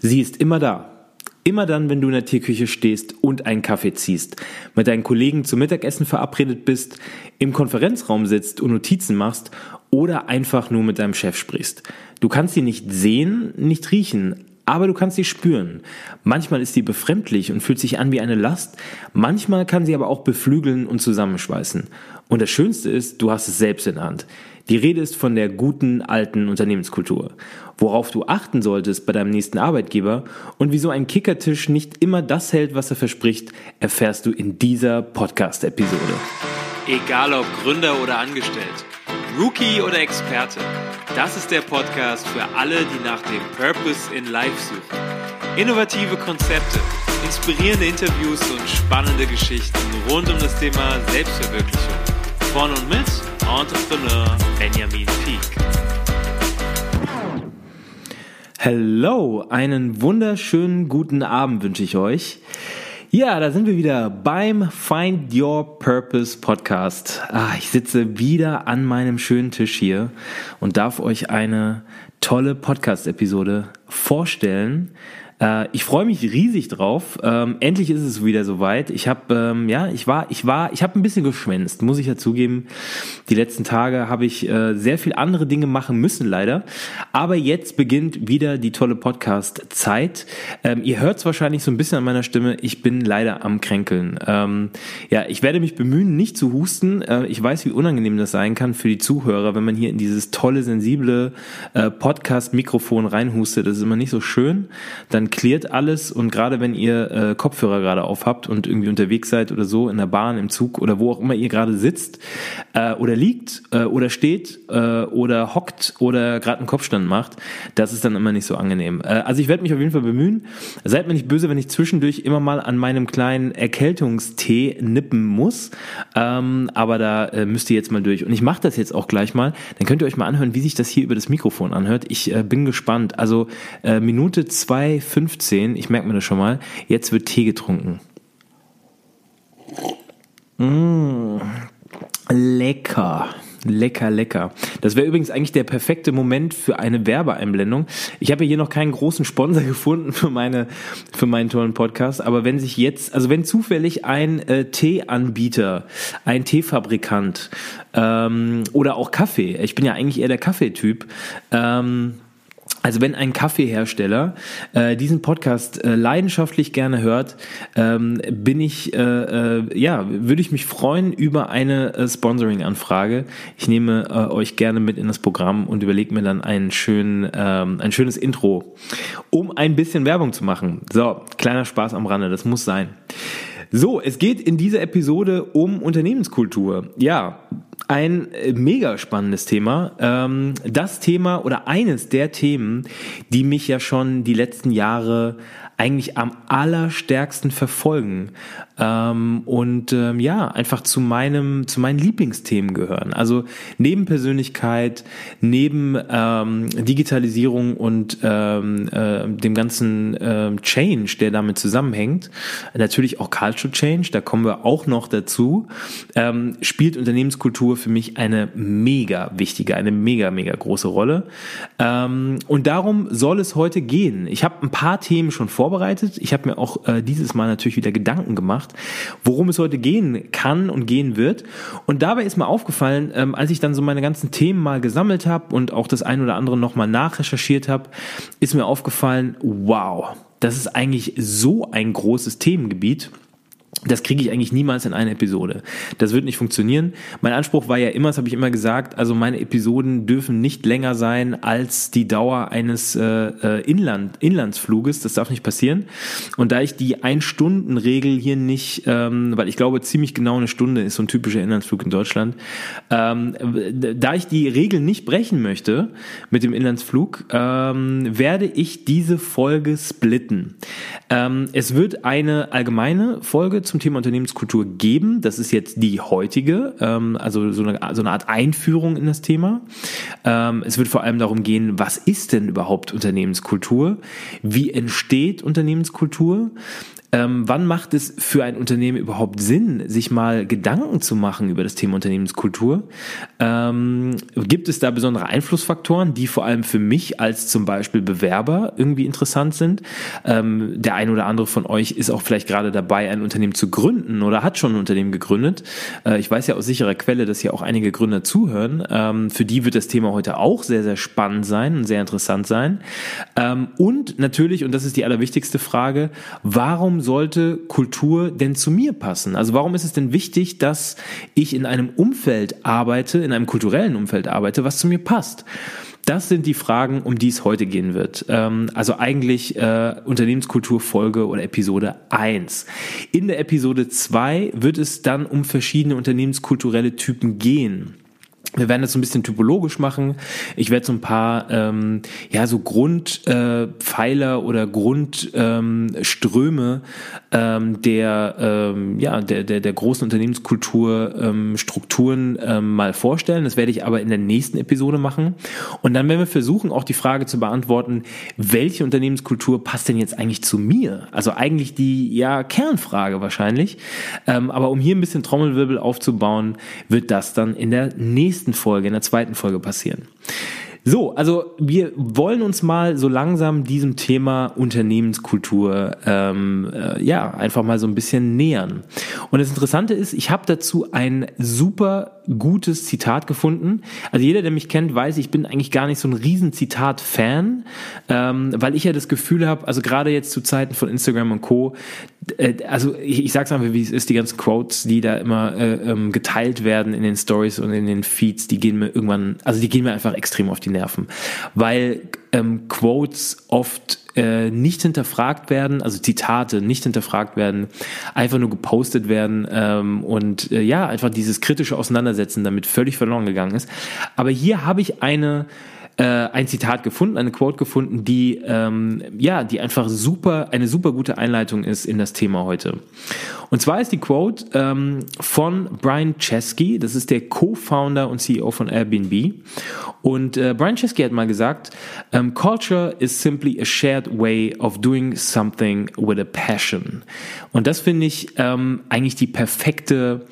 Sie ist immer da. Immer dann, wenn du in der Tierküche stehst und einen Kaffee ziehst, mit deinen Kollegen zum Mittagessen verabredet bist, im Konferenzraum sitzt und Notizen machst oder einfach nur mit deinem Chef sprichst. Du kannst sie nicht sehen, nicht riechen, aber du kannst sie spüren. Manchmal ist sie befremdlich und fühlt sich an wie eine Last, manchmal kann sie aber auch beflügeln und zusammenschweißen. Und das Schönste ist, du hast es selbst in der Hand. Die Rede ist von der guten alten Unternehmenskultur. Worauf du achten solltest bei deinem nächsten Arbeitgeber und wieso ein Kickertisch nicht immer das hält, was er verspricht, erfährst du in dieser Podcast-Episode. Egal ob Gründer oder Angestellt, Rookie oder Experte, das ist der Podcast für alle, die nach dem Purpose in Life suchen. Innovative Konzepte, inspirierende Interviews und spannende Geschichten rund um das Thema Selbstverwirklichung. Von und mit Entrepreneur Benjamin Peak. Hello, einen wunderschönen guten Abend wünsche ich euch. Ja, da sind wir wieder beim Find Your Purpose Podcast. Ah, ich sitze wieder an meinem schönen Tisch hier und darf euch eine tolle Podcast-Episode vorstellen, äh, ich freue mich riesig drauf. Ähm, endlich ist es wieder soweit. Ich habe, ähm, ja, ich war, ich war, ich habe ein bisschen geschwänzt, muss ich ja zugeben. Die letzten Tage habe ich äh, sehr viel andere Dinge machen müssen, leider. Aber jetzt beginnt wieder die tolle Podcast-Zeit. Ähm, ihr hört es wahrscheinlich so ein bisschen an meiner Stimme. Ich bin leider am Kränkeln. Ähm, ja, ich werde mich bemühen, nicht zu husten. Äh, ich weiß, wie unangenehm das sein kann für die Zuhörer, wenn man hier in dieses tolle, sensible äh, Podcast-Mikrofon reinhustet. Das ist immer nicht so schön. Dann klärt alles und gerade wenn ihr äh, Kopfhörer gerade auf habt und irgendwie unterwegs seid oder so in der Bahn, im Zug oder wo auch immer ihr gerade sitzt äh, oder liegt äh, oder steht äh, oder hockt oder gerade einen Kopfstand macht, das ist dann immer nicht so angenehm. Äh, also ich werde mich auf jeden Fall bemühen. Seid mir nicht böse, wenn ich zwischendurch immer mal an meinem kleinen Erkältungstee nippen muss, ähm, aber da äh, müsst ihr jetzt mal durch. Und ich mache das jetzt auch gleich mal. Dann könnt ihr euch mal anhören, wie sich das hier über das Mikrofon anhört. Ich äh, bin gespannt. Also äh, Minute zwei 15, ich merke mir das schon mal, jetzt wird Tee getrunken. Mmh, lecker. Lecker, lecker. Das wäre übrigens eigentlich der perfekte Moment für eine Werbeeinblendung. Ich habe hier noch keinen großen Sponsor gefunden für meine für meinen tollen Podcast, aber wenn sich jetzt, also wenn zufällig ein äh, Teeanbieter, ein Teefabrikant ähm, oder auch Kaffee, ich bin ja eigentlich eher der Kaffeetyp, ähm, also wenn ein Kaffeehersteller äh, diesen Podcast äh, leidenschaftlich gerne hört, ähm, bin ich, äh, äh, ja, würde ich mich freuen über eine äh, Sponsoring-Anfrage. Ich nehme äh, euch gerne mit in das Programm und überlege mir dann einen schönen, ähm, ein schönes Intro, um ein bisschen Werbung zu machen. So, kleiner Spaß am Rande, das muss sein. So, es geht in dieser Episode um Unternehmenskultur. Ja, ein äh, mega spannendes Thema. Ähm, das Thema oder eines der Themen, die mich ja schon die letzten Jahre eigentlich am allerstärksten verfolgen ähm, und ähm, ja einfach zu meinem zu meinen Lieblingsthemen gehören. Also neben Persönlichkeit, neben ähm, Digitalisierung und ähm, äh, dem ganzen äh, Change, der damit zusammenhängt, natürlich auch Culture Change, da kommen wir auch noch dazu, ähm, spielt Unternehmenskultur für mich eine mega wichtige, eine mega mega große Rolle. Ähm, und darum soll es heute gehen. Ich habe ein paar Themen schon vor vorbereitet. Ich habe mir auch äh, dieses Mal natürlich wieder Gedanken gemacht, worum es heute gehen kann und gehen wird. Und dabei ist mir aufgefallen, ähm, als ich dann so meine ganzen Themen mal gesammelt habe und auch das ein oder andere nochmal nachrecherchiert habe, ist mir aufgefallen, wow, das ist eigentlich so ein großes Themengebiet das kriege ich eigentlich niemals in eine Episode. Das wird nicht funktionieren. Mein Anspruch war ja immer, das habe ich immer gesagt, also meine Episoden dürfen nicht länger sein als die Dauer eines äh, äh, Inland, Inlandsfluges. Das darf nicht passieren. Und da ich die Ein-Stunden-Regel hier nicht, ähm, weil ich glaube, ziemlich genau eine Stunde ist so ein typischer Inlandsflug in Deutschland, ähm, da ich die Regel nicht brechen möchte mit dem Inlandsflug, ähm, werde ich diese Folge splitten. Ähm, es wird eine allgemeine Folge zum Thema Unternehmenskultur geben. Das ist jetzt die heutige, ähm, also so eine, so eine Art Einführung in das Thema. Ähm, es wird vor allem darum gehen, was ist denn überhaupt Unternehmenskultur? Wie entsteht Unternehmenskultur? Ähm, wann macht es für ein Unternehmen überhaupt Sinn, sich mal Gedanken zu machen über das Thema Unternehmenskultur? Ähm, gibt es da besondere Einflussfaktoren, die vor allem für mich als zum Beispiel Bewerber irgendwie interessant sind? Ähm, der ein oder andere von euch ist auch vielleicht gerade dabei, ein Unternehmen zu gründen oder hat schon ein Unternehmen gegründet. Äh, ich weiß ja aus sicherer Quelle, dass hier auch einige Gründer zuhören. Ähm, für die wird das Thema heute auch sehr, sehr spannend sein und sehr interessant sein. Ähm, und natürlich, und das ist die allerwichtigste Frage, warum sollte Kultur denn zu mir passen? Also warum ist es denn wichtig, dass ich in einem Umfeld arbeite, in einem kulturellen Umfeld arbeite, was zu mir passt? Das sind die Fragen, um die es heute gehen wird. Ähm, also eigentlich äh, Unternehmenskulturfolge oder Episode 1. In der Episode 2 wird es dann um verschiedene unternehmenskulturelle Typen gehen. Wir werden das so ein bisschen typologisch machen. Ich werde so ein paar ähm, ja so Grundpfeiler äh, oder Grundströme ähm, ähm, der ähm, ja der, der der großen Unternehmenskultur ähm, Strukturen ähm, mal vorstellen. Das werde ich aber in der nächsten Episode machen. Und dann werden wir versuchen auch die Frage zu beantworten, welche Unternehmenskultur passt denn jetzt eigentlich zu mir? Also eigentlich die ja Kernfrage wahrscheinlich. Ähm, aber um hier ein bisschen Trommelwirbel aufzubauen, wird das dann in der nächsten nächsten Folge, in der zweiten Folge passieren. So, also wir wollen uns mal so langsam diesem Thema Unternehmenskultur ähm, äh, ja einfach mal so ein bisschen nähern. Und das Interessante ist, ich habe dazu ein super gutes Zitat gefunden. Also jeder, der mich kennt, weiß, ich bin eigentlich gar nicht so ein riesen Zitat-Fan, ähm, weil ich ja das Gefühl habe, also gerade jetzt zu Zeiten von Instagram und Co., äh, also ich, ich sag's einfach, wie es ist, die ganzen Quotes, die da immer äh, ähm, geteilt werden in den Stories und in den Feeds, die gehen mir irgendwann, also die gehen mir einfach extrem auf die Nerven, weil ähm, Quotes oft äh, nicht hinterfragt werden, also Zitate nicht hinterfragt werden, einfach nur gepostet werden ähm, und äh, ja, einfach dieses kritische Auseinandersetzen damit völlig verloren gegangen ist. Aber hier habe ich eine äh, ein Zitat gefunden, eine Quote gefunden, die ähm, ja, die einfach super, eine super gute Einleitung ist in das Thema heute. Und zwar ist die Quote ähm, von Brian Chesky, das ist der Co-Founder und CEO von Airbnb. Und äh, Brian Chesky hat mal gesagt, um, ähm, Culture is simply a shared way of doing something with a passion. Und das finde ich ähm, eigentlich die perfekte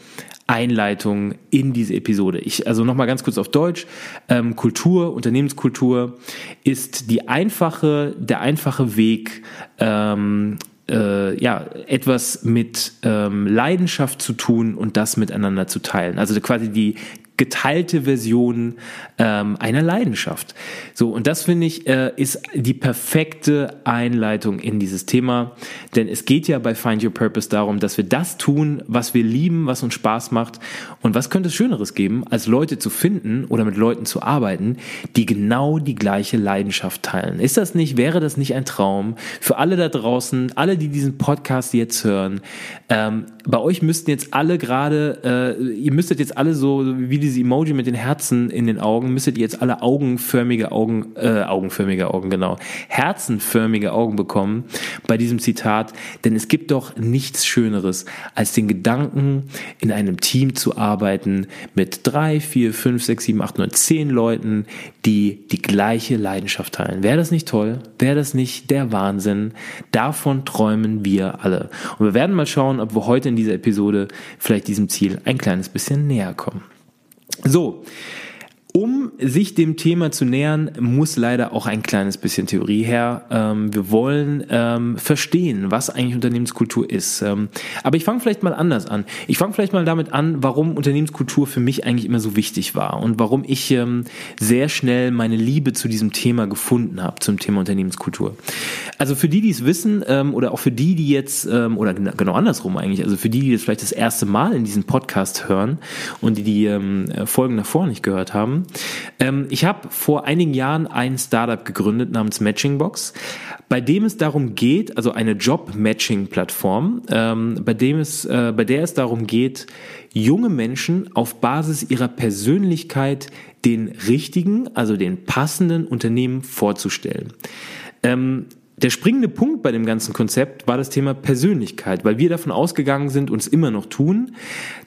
Einleitung in diese Episode. Ich, also nochmal ganz kurz auf Deutsch. Ähm, Kultur, Unternehmenskultur ist die einfache, der einfache Weg, ähm, äh, ja, etwas mit ähm, Leidenschaft zu tun und das miteinander zu teilen. Also quasi die geteilte Version ähm, einer Leidenschaft. So, und das finde ich, äh, ist die perfekte Einleitung in dieses Thema. Denn es geht ja bei Find Your Purpose darum, dass wir das tun, was wir lieben, was uns Spaß macht. Und was könnte es Schöneres geben, als Leute zu finden oder mit Leuten zu arbeiten, die genau die gleiche Leidenschaft teilen? Ist das nicht, wäre das nicht ein Traum für alle da draußen, alle, die diesen Podcast jetzt hören? Ähm, bei euch müssten jetzt alle gerade, äh, ihr müsstet jetzt alle so wie die dieses Emoji mit den Herzen in den Augen, müsstet ihr jetzt alle augenförmige Augen, äh, augenförmige Augen, genau, herzenförmige Augen bekommen bei diesem Zitat, denn es gibt doch nichts Schöneres, als den Gedanken, in einem Team zu arbeiten mit drei, vier, fünf, sechs, sieben, acht, neun, zehn Leuten, die die gleiche Leidenschaft teilen. Wäre das nicht toll? Wäre das nicht der Wahnsinn? Davon träumen wir alle. Und wir werden mal schauen, ob wir heute in dieser Episode vielleicht diesem Ziel ein kleines bisschen näher kommen. So, um sich dem Thema zu nähern, muss leider auch ein kleines bisschen Theorie her. Ähm, wir wollen ähm, verstehen, was eigentlich Unternehmenskultur ist. Ähm, aber ich fange vielleicht mal anders an. Ich fange vielleicht mal damit an, warum Unternehmenskultur für mich eigentlich immer so wichtig war und warum ich sehr schnell meine Liebe zu diesem Thema gefunden habe, zum Thema Unternehmenskultur. Also für die, die es wissen oder auch für die, die jetzt, oder genau andersrum eigentlich, also für die, die jetzt vielleicht das erste Mal in diesem Podcast hören und die die Folgen davor nicht gehört haben, ähm, ich habe vor einigen Jahren ein Startup gegründet namens Matchingbox, bei dem es darum geht, also eine Job-Matching-Plattform, ähm, bei äh, bei der es darum geht, junge Menschen auf Basis ihrer Persönlichkeit den richtigen, also den passenden Unternehmen vorzustellen. Ähm, der springende Punkt bei dem ganzen Konzept war das Thema Persönlichkeit, weil wir davon ausgegangen sind und es immer noch tun,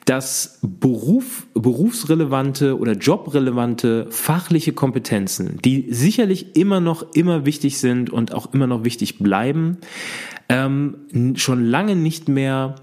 dass Beruf, berufsrelevante oder jobrelevante fachliche Kompetenzen, die sicherlich immer noch immer wichtig sind und auch immer noch wichtig bleiben, ähm, schon lange nicht mehr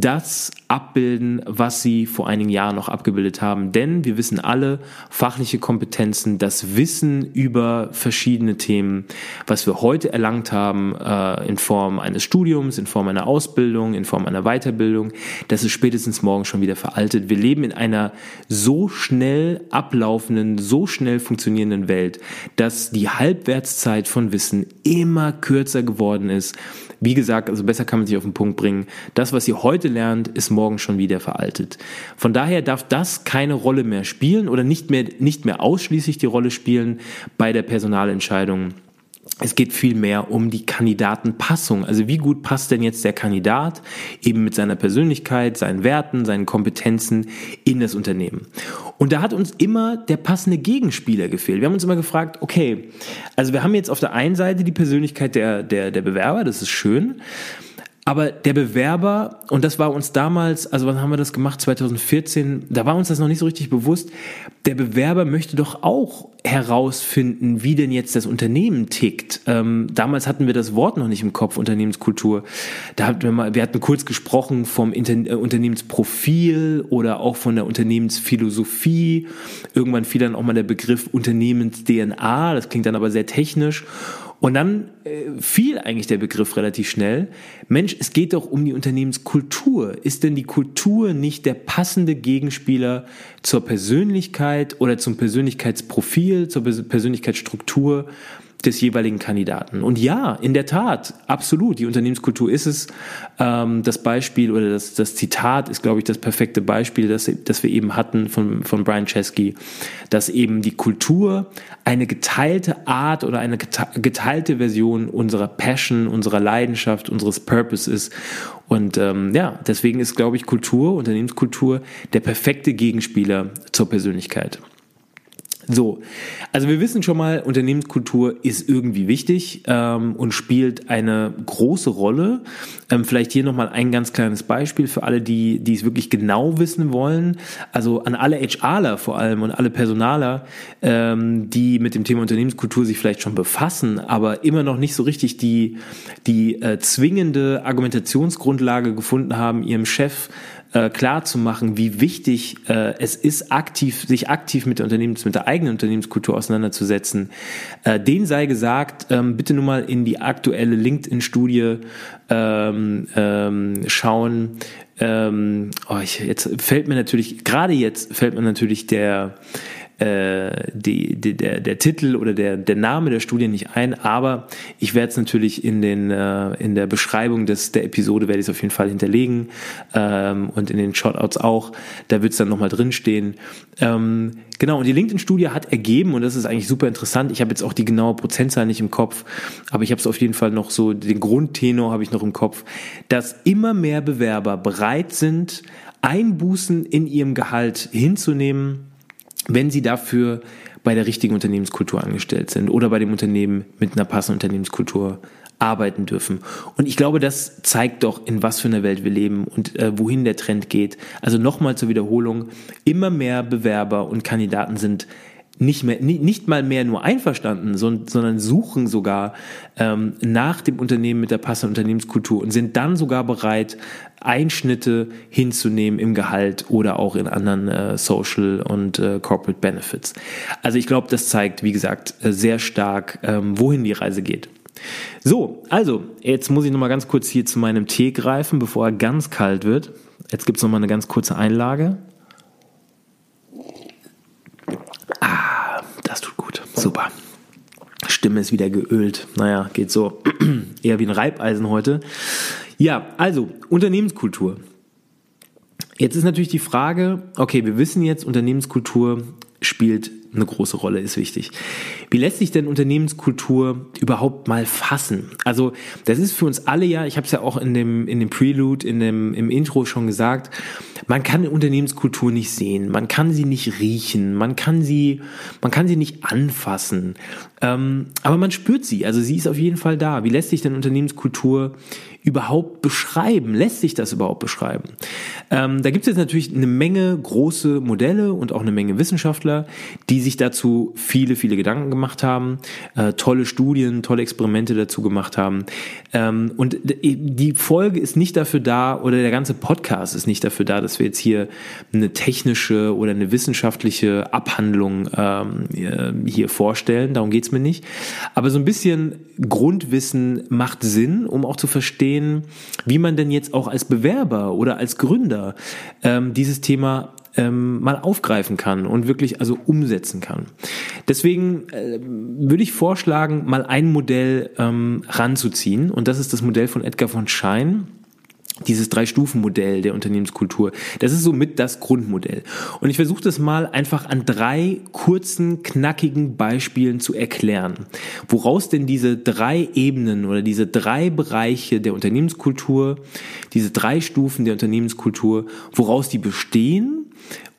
das abbilden, was sie vor einigen Jahren noch abgebildet haben. Denn wir wissen alle, fachliche Kompetenzen, das Wissen über verschiedene Themen, was wir heute erlangt haben äh, in Form eines Studiums, in Form einer Ausbildung, in Form einer Weiterbildung, das ist spätestens morgen schon wieder veraltet. Wir leben in einer so schnell ablaufenden, so schnell funktionierenden Welt, dass die Halbwertszeit von Wissen immer kürzer geworden ist wie gesagt, also besser kann man sich auf den Punkt bringen. Das, was ihr heute lernt, ist morgen schon wieder veraltet. Von daher darf das keine Rolle mehr spielen oder nicht mehr, nicht mehr ausschließlich die Rolle spielen bei der Personalentscheidung es geht vielmehr um die Kandidatenpassung. Also wie gut passt denn jetzt der Kandidat eben mit seiner Persönlichkeit, seinen Werten, seinen Kompetenzen in das Unternehmen? Und da hat uns immer der passende Gegenspieler gefehlt. Wir haben uns immer gefragt, okay, also wir haben jetzt auf der einen Seite die Persönlichkeit der, der, der Bewerber, das ist schön. Aber der Bewerber, und das war uns damals, also wann haben wir das gemacht? 2014, da war uns das noch nicht so richtig bewusst. Der Bewerber möchte doch auch herausfinden, wie denn jetzt das Unternehmen tickt. Ähm, damals hatten wir das Wort noch nicht im Kopf, Unternehmenskultur. Da hatten wir mal, wir hatten kurz gesprochen vom Inter äh, Unternehmensprofil oder auch von der Unternehmensphilosophie. Irgendwann fiel dann auch mal der Begriff Unternehmens-DNA. Das klingt dann aber sehr technisch. Und dann äh, fiel eigentlich der Begriff relativ schnell. Mensch, es geht doch um die Unternehmenskultur. Ist denn die Kultur nicht der passende Gegenspieler zur Persönlichkeit oder zum Persönlichkeitsprofil, zur Persönlichkeitsstruktur des jeweiligen Kandidaten. Und ja, in der Tat, absolut, die Unternehmenskultur ist es. Ähm, das Beispiel oder das, das Zitat ist, glaube ich, das perfekte Beispiel, das, das wir eben hatten von, von Brian Chesky, dass eben die Kultur eine geteilte Art oder eine geteilte Version unserer Passion, unserer Leidenschaft, unseres Purpose ist. Und ähm, ja, deswegen ist, glaube ich, Kultur, Unternehmenskultur der perfekte Gegenspieler zur Persönlichkeit. So, also wir wissen schon mal, Unternehmenskultur ist irgendwie wichtig ähm, und spielt eine große Rolle. Ähm, vielleicht hier nochmal ein ganz kleines Beispiel für alle, die, die es wirklich genau wissen wollen. Also an alle HRler vor allem und alle Personaler, ähm, die mit dem Thema Unternehmenskultur sich vielleicht schon befassen, aber immer noch nicht so richtig die, die äh, zwingende Argumentationsgrundlage gefunden haben, ihrem Chef äh, klar zu machen, wie wichtig äh, es ist, aktiv, sich aktiv mit der Unternehmens, mit der eigenen Unternehmenskultur auseinanderzusetzen. Äh, den sei gesagt, ähm, bitte nur mal in die aktuelle LinkedIn-Studie ähm, ähm, schauen. Ähm, oh, ich, jetzt fällt mir natürlich, gerade jetzt fällt mir natürlich der äh, die, die, der, der Titel oder der, der Name der Studie nicht ein, aber ich werde es natürlich in, den, äh, in der Beschreibung des, der Episode werde ich es auf jeden Fall hinterlegen ähm, und in den Shoutouts auch, da wird es dann nochmal drinstehen. Ähm, genau, und die LinkedIn-Studie hat ergeben, und das ist eigentlich super interessant, ich habe jetzt auch die genaue Prozentzahl nicht im Kopf, aber ich habe es auf jeden Fall noch so, den Grundtenor habe ich noch im Kopf, dass immer mehr Bewerber bereit sind, Einbußen in ihrem Gehalt hinzunehmen, wenn sie dafür bei der richtigen Unternehmenskultur angestellt sind oder bei dem Unternehmen mit einer passenden Unternehmenskultur arbeiten dürfen. Und ich glaube, das zeigt doch, in was für einer Welt wir leben und äh, wohin der Trend geht. Also nochmal zur Wiederholung, immer mehr Bewerber und Kandidaten sind nicht mehr, nicht mal mehr nur einverstanden, sondern suchen sogar ähm, nach dem Unternehmen mit der passenden Unternehmenskultur und sind dann sogar bereit, Einschnitte hinzunehmen im Gehalt oder auch in anderen äh, Social und äh, Corporate Benefits. Also ich glaube, das zeigt, wie gesagt, äh, sehr stark, ähm, wohin die Reise geht. So, also, jetzt muss ich nochmal ganz kurz hier zu meinem Tee greifen, bevor er ganz kalt wird. Jetzt gibt es nochmal eine ganz kurze Einlage. Super. Stimme ist wieder geölt. Naja, geht so. Eher wie ein Reibeisen heute. Ja, also Unternehmenskultur. Jetzt ist natürlich die Frage, okay, wir wissen jetzt, Unternehmenskultur spielt eine große Rolle, ist wichtig. Wie lässt sich denn Unternehmenskultur überhaupt mal fassen? Also das ist für uns alle ja, ich habe es ja auch in dem, in dem Prelude, in dem, im Intro schon gesagt, man kann Unternehmenskultur nicht sehen, man kann sie nicht riechen, man kann sie, man kann sie nicht anfassen, ähm, aber man spürt sie, also sie ist auf jeden Fall da. Wie lässt sich denn Unternehmenskultur überhaupt beschreiben? Lässt sich das überhaupt beschreiben? Ähm, da gibt es jetzt natürlich eine Menge große Modelle und auch eine Menge Wissenschaftler, die sich dazu viele, viele Gedanken gemacht haben, äh, tolle Studien, tolle Experimente dazu gemacht haben. Ähm, und die Folge ist nicht dafür da, oder der ganze Podcast ist nicht dafür da, dass wir jetzt hier eine technische oder eine wissenschaftliche Abhandlung ähm, hier vorstellen. Darum geht's mir nicht. Aber so ein bisschen Grundwissen macht Sinn, um auch zu verstehen, wie man denn jetzt auch als Bewerber oder als Gründer ähm, dieses Thema ähm, mal aufgreifen kann und wirklich also umsetzen kann. Deswegen äh, würde ich vorschlagen, mal ein Modell ähm, ranzuziehen und das ist das Modell von Edgar von Schein dieses Drei-Stufen-Modell der Unternehmenskultur. Das ist somit das Grundmodell. Und ich versuche das mal einfach an drei kurzen, knackigen Beispielen zu erklären, woraus denn diese drei Ebenen oder diese drei Bereiche der Unternehmenskultur, diese drei Stufen der Unternehmenskultur, woraus die bestehen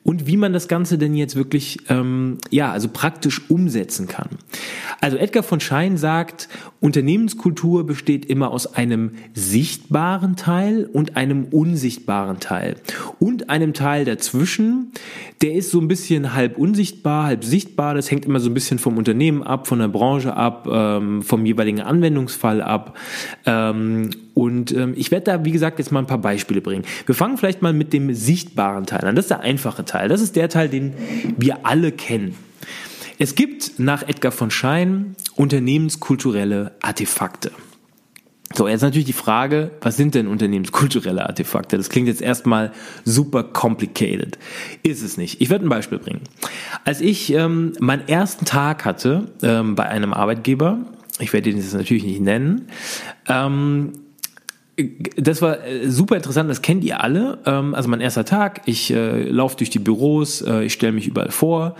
und wie man das Ganze denn jetzt wirklich, ähm, ja, also praktisch umsetzen kann. Also Edgar von Schein sagt, Unternehmenskultur besteht immer aus einem sichtbaren Teil und einem unsichtbaren Teil und einem Teil dazwischen, der ist so ein bisschen halb unsichtbar, halb sichtbar. Das hängt immer so ein bisschen vom Unternehmen ab, von der Branche ab, ähm, vom jeweiligen Anwendungsfall ab. Ähm, und ähm, ich werde da, wie gesagt, jetzt mal ein paar Beispiele bringen. Wir fangen vielleicht mal mit dem sichtbaren Teil an. Das ist der einfache Teil. Das ist der Teil, den wir alle kennen. Es gibt nach Edgar von Schein unternehmenskulturelle Artefakte. So, jetzt natürlich die Frage, was sind denn unternehmenskulturelle Artefakte? Das klingt jetzt erstmal super complicated. Ist es nicht. Ich werde ein Beispiel bringen. Als ich ähm, meinen ersten Tag hatte ähm, bei einem Arbeitgeber, ich werde ihn jetzt natürlich nicht nennen, ähm, das war äh, super interessant, das kennt ihr alle. Ähm, also mein erster Tag, ich äh, laufe durch die Büros, äh, ich stelle mich überall vor.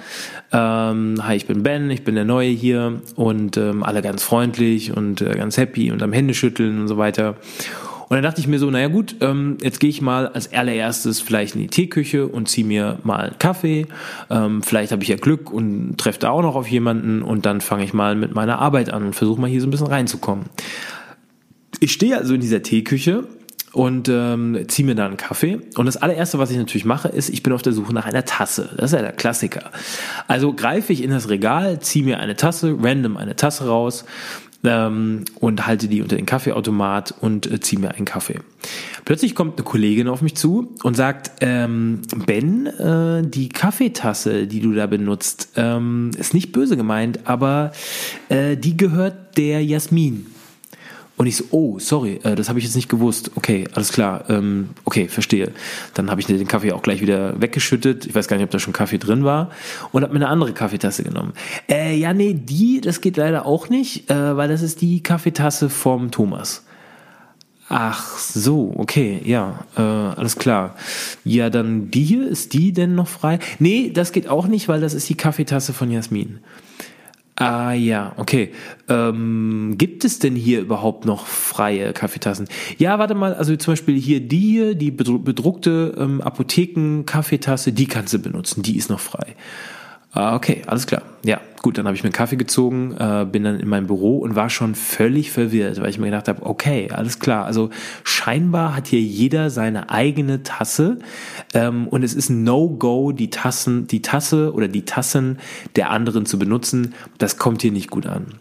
Ähm, hi, ich bin Ben, ich bin der Neue hier und ähm, alle ganz freundlich und äh, ganz happy und am Händeschütteln und so weiter. Und dann dachte ich mir so, naja gut, ähm, jetzt gehe ich mal als allererstes vielleicht in die Teeküche und ziehe mir mal einen Kaffee. Ähm, vielleicht habe ich ja Glück und treffe da auch noch auf jemanden und dann fange ich mal mit meiner Arbeit an und versuche mal hier so ein bisschen reinzukommen. Ich stehe also in dieser Teeküche und ähm, ziehe mir da einen Kaffee. Und das allererste, was ich natürlich mache, ist, ich bin auf der Suche nach einer Tasse. Das ist ja der Klassiker. Also greife ich in das Regal, ziehe mir eine Tasse, random eine Tasse raus ähm, und halte die unter den Kaffeeautomat und äh, ziehe mir einen Kaffee. Plötzlich kommt eine Kollegin auf mich zu und sagt, ähm, Ben, äh, die Kaffeetasse, die du da benutzt, ähm, ist nicht böse gemeint, aber äh, die gehört der Jasmin. Und ich so, oh, sorry, äh, das habe ich jetzt nicht gewusst. Okay, alles klar. Ähm, okay, verstehe. Dann habe ich den Kaffee auch gleich wieder weggeschüttet. Ich weiß gar nicht, ob da schon Kaffee drin war. Und habe mir eine andere Kaffeetasse genommen. Äh, ja, nee, die, das geht leider auch nicht, äh, weil das ist die Kaffeetasse vom Thomas. Ach so, okay, ja, äh, alles klar. Ja, dann die hier, ist die denn noch frei? Nee, das geht auch nicht, weil das ist die Kaffeetasse von Jasmin. Ah ja, okay. Ähm, gibt es denn hier überhaupt noch freie Kaffeetassen? Ja, warte mal, also zum Beispiel hier die hier, die bedruckte ähm, Apotheken-Kaffeetasse, die kannst du benutzen, die ist noch frei. Ah, okay, alles klar. Ja, gut, dann habe ich mir einen Kaffee gezogen, äh, bin dann in mein Büro und war schon völlig verwirrt, weil ich mir gedacht habe, okay, alles klar. Also scheinbar hat hier jeder seine eigene Tasse ähm, und es ist No-Go, die Tassen, die Tasse oder die Tassen der anderen zu benutzen. Das kommt hier nicht gut an.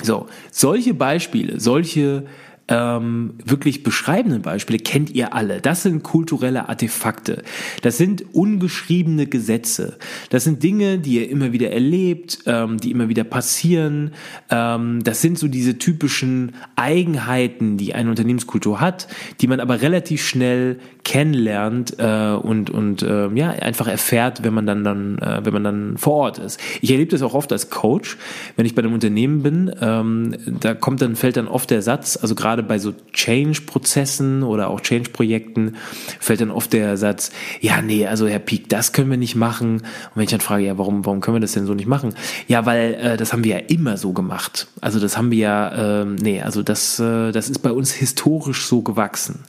So, solche Beispiele, solche ähm, wirklich beschreibenden Beispiele kennt ihr alle. Das sind kulturelle Artefakte. Das sind ungeschriebene Gesetze. Das sind Dinge, die ihr immer wieder erlebt, ähm, die immer wieder passieren. Ähm, das sind so diese typischen Eigenheiten, die eine Unternehmenskultur hat, die man aber relativ schnell kennenlernt äh, und und äh, ja einfach erfährt, wenn man dann dann äh, wenn man dann vor Ort ist. Ich erlebe das auch oft als Coach, wenn ich bei einem Unternehmen bin, ähm, da kommt dann fällt dann oft der Satz, also gerade bei so Change-Prozessen oder auch Change-Projekten fällt dann oft der Satz, ja nee, also Herr Pieck, das können wir nicht machen. Und wenn ich dann frage, ja warum warum können wir das denn so nicht machen? Ja, weil äh, das haben wir ja immer so gemacht. Also das haben wir ja, äh, nee, also das äh, das ist bei uns historisch so gewachsen.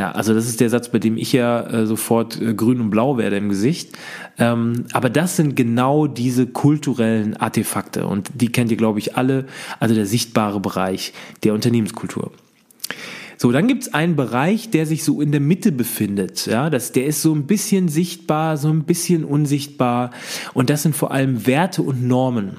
Ja, also das ist der Satz, bei dem ich ja äh, sofort äh, grün und blau werde im Gesicht. Ähm, aber das sind genau diese kulturellen Artefakte und die kennt ihr, glaube ich, alle. Also der sichtbare Bereich der Unternehmenskultur. So, dann gibt's einen Bereich, der sich so in der Mitte befindet. Ja, das, der ist so ein bisschen sichtbar, so ein bisschen unsichtbar. Und das sind vor allem Werte und Normen.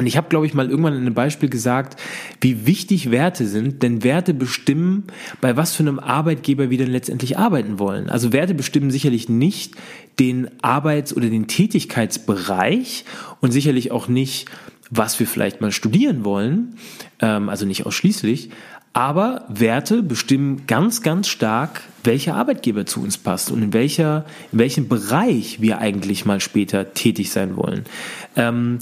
Und ich habe, glaube ich, mal irgendwann in einem Beispiel gesagt, wie wichtig Werte sind, denn Werte bestimmen, bei was für einem Arbeitgeber wir denn letztendlich arbeiten wollen. Also Werte bestimmen sicherlich nicht den Arbeits- oder den Tätigkeitsbereich und sicherlich auch nicht, was wir vielleicht mal studieren wollen, ähm, also nicht ausschließlich, aber Werte bestimmen ganz, ganz stark, welcher Arbeitgeber zu uns passt und in, welcher, in welchem Bereich wir eigentlich mal später tätig sein wollen. Ähm,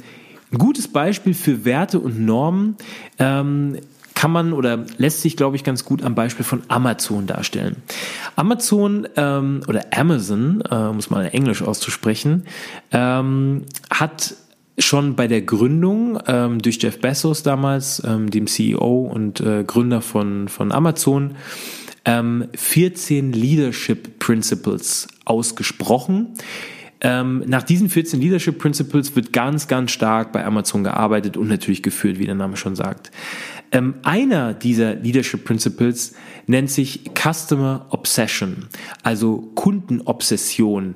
ein gutes Beispiel für Werte und Normen ähm, kann man oder lässt sich, glaube ich, ganz gut am Beispiel von Amazon darstellen. Amazon ähm, oder Amazon, äh, muss man Englisch auszusprechen, ähm, hat schon bei der Gründung ähm, durch Jeff Bezos damals, ähm, dem CEO und äh, Gründer von, von Amazon, ähm, 14 Leadership Principles ausgesprochen ähm, nach diesen 14 Leadership Principles wird ganz, ganz stark bei Amazon gearbeitet und natürlich geführt, wie der Name schon sagt. Ähm, einer dieser Leadership Principles nennt sich Customer Obsession, also Kundenobsession.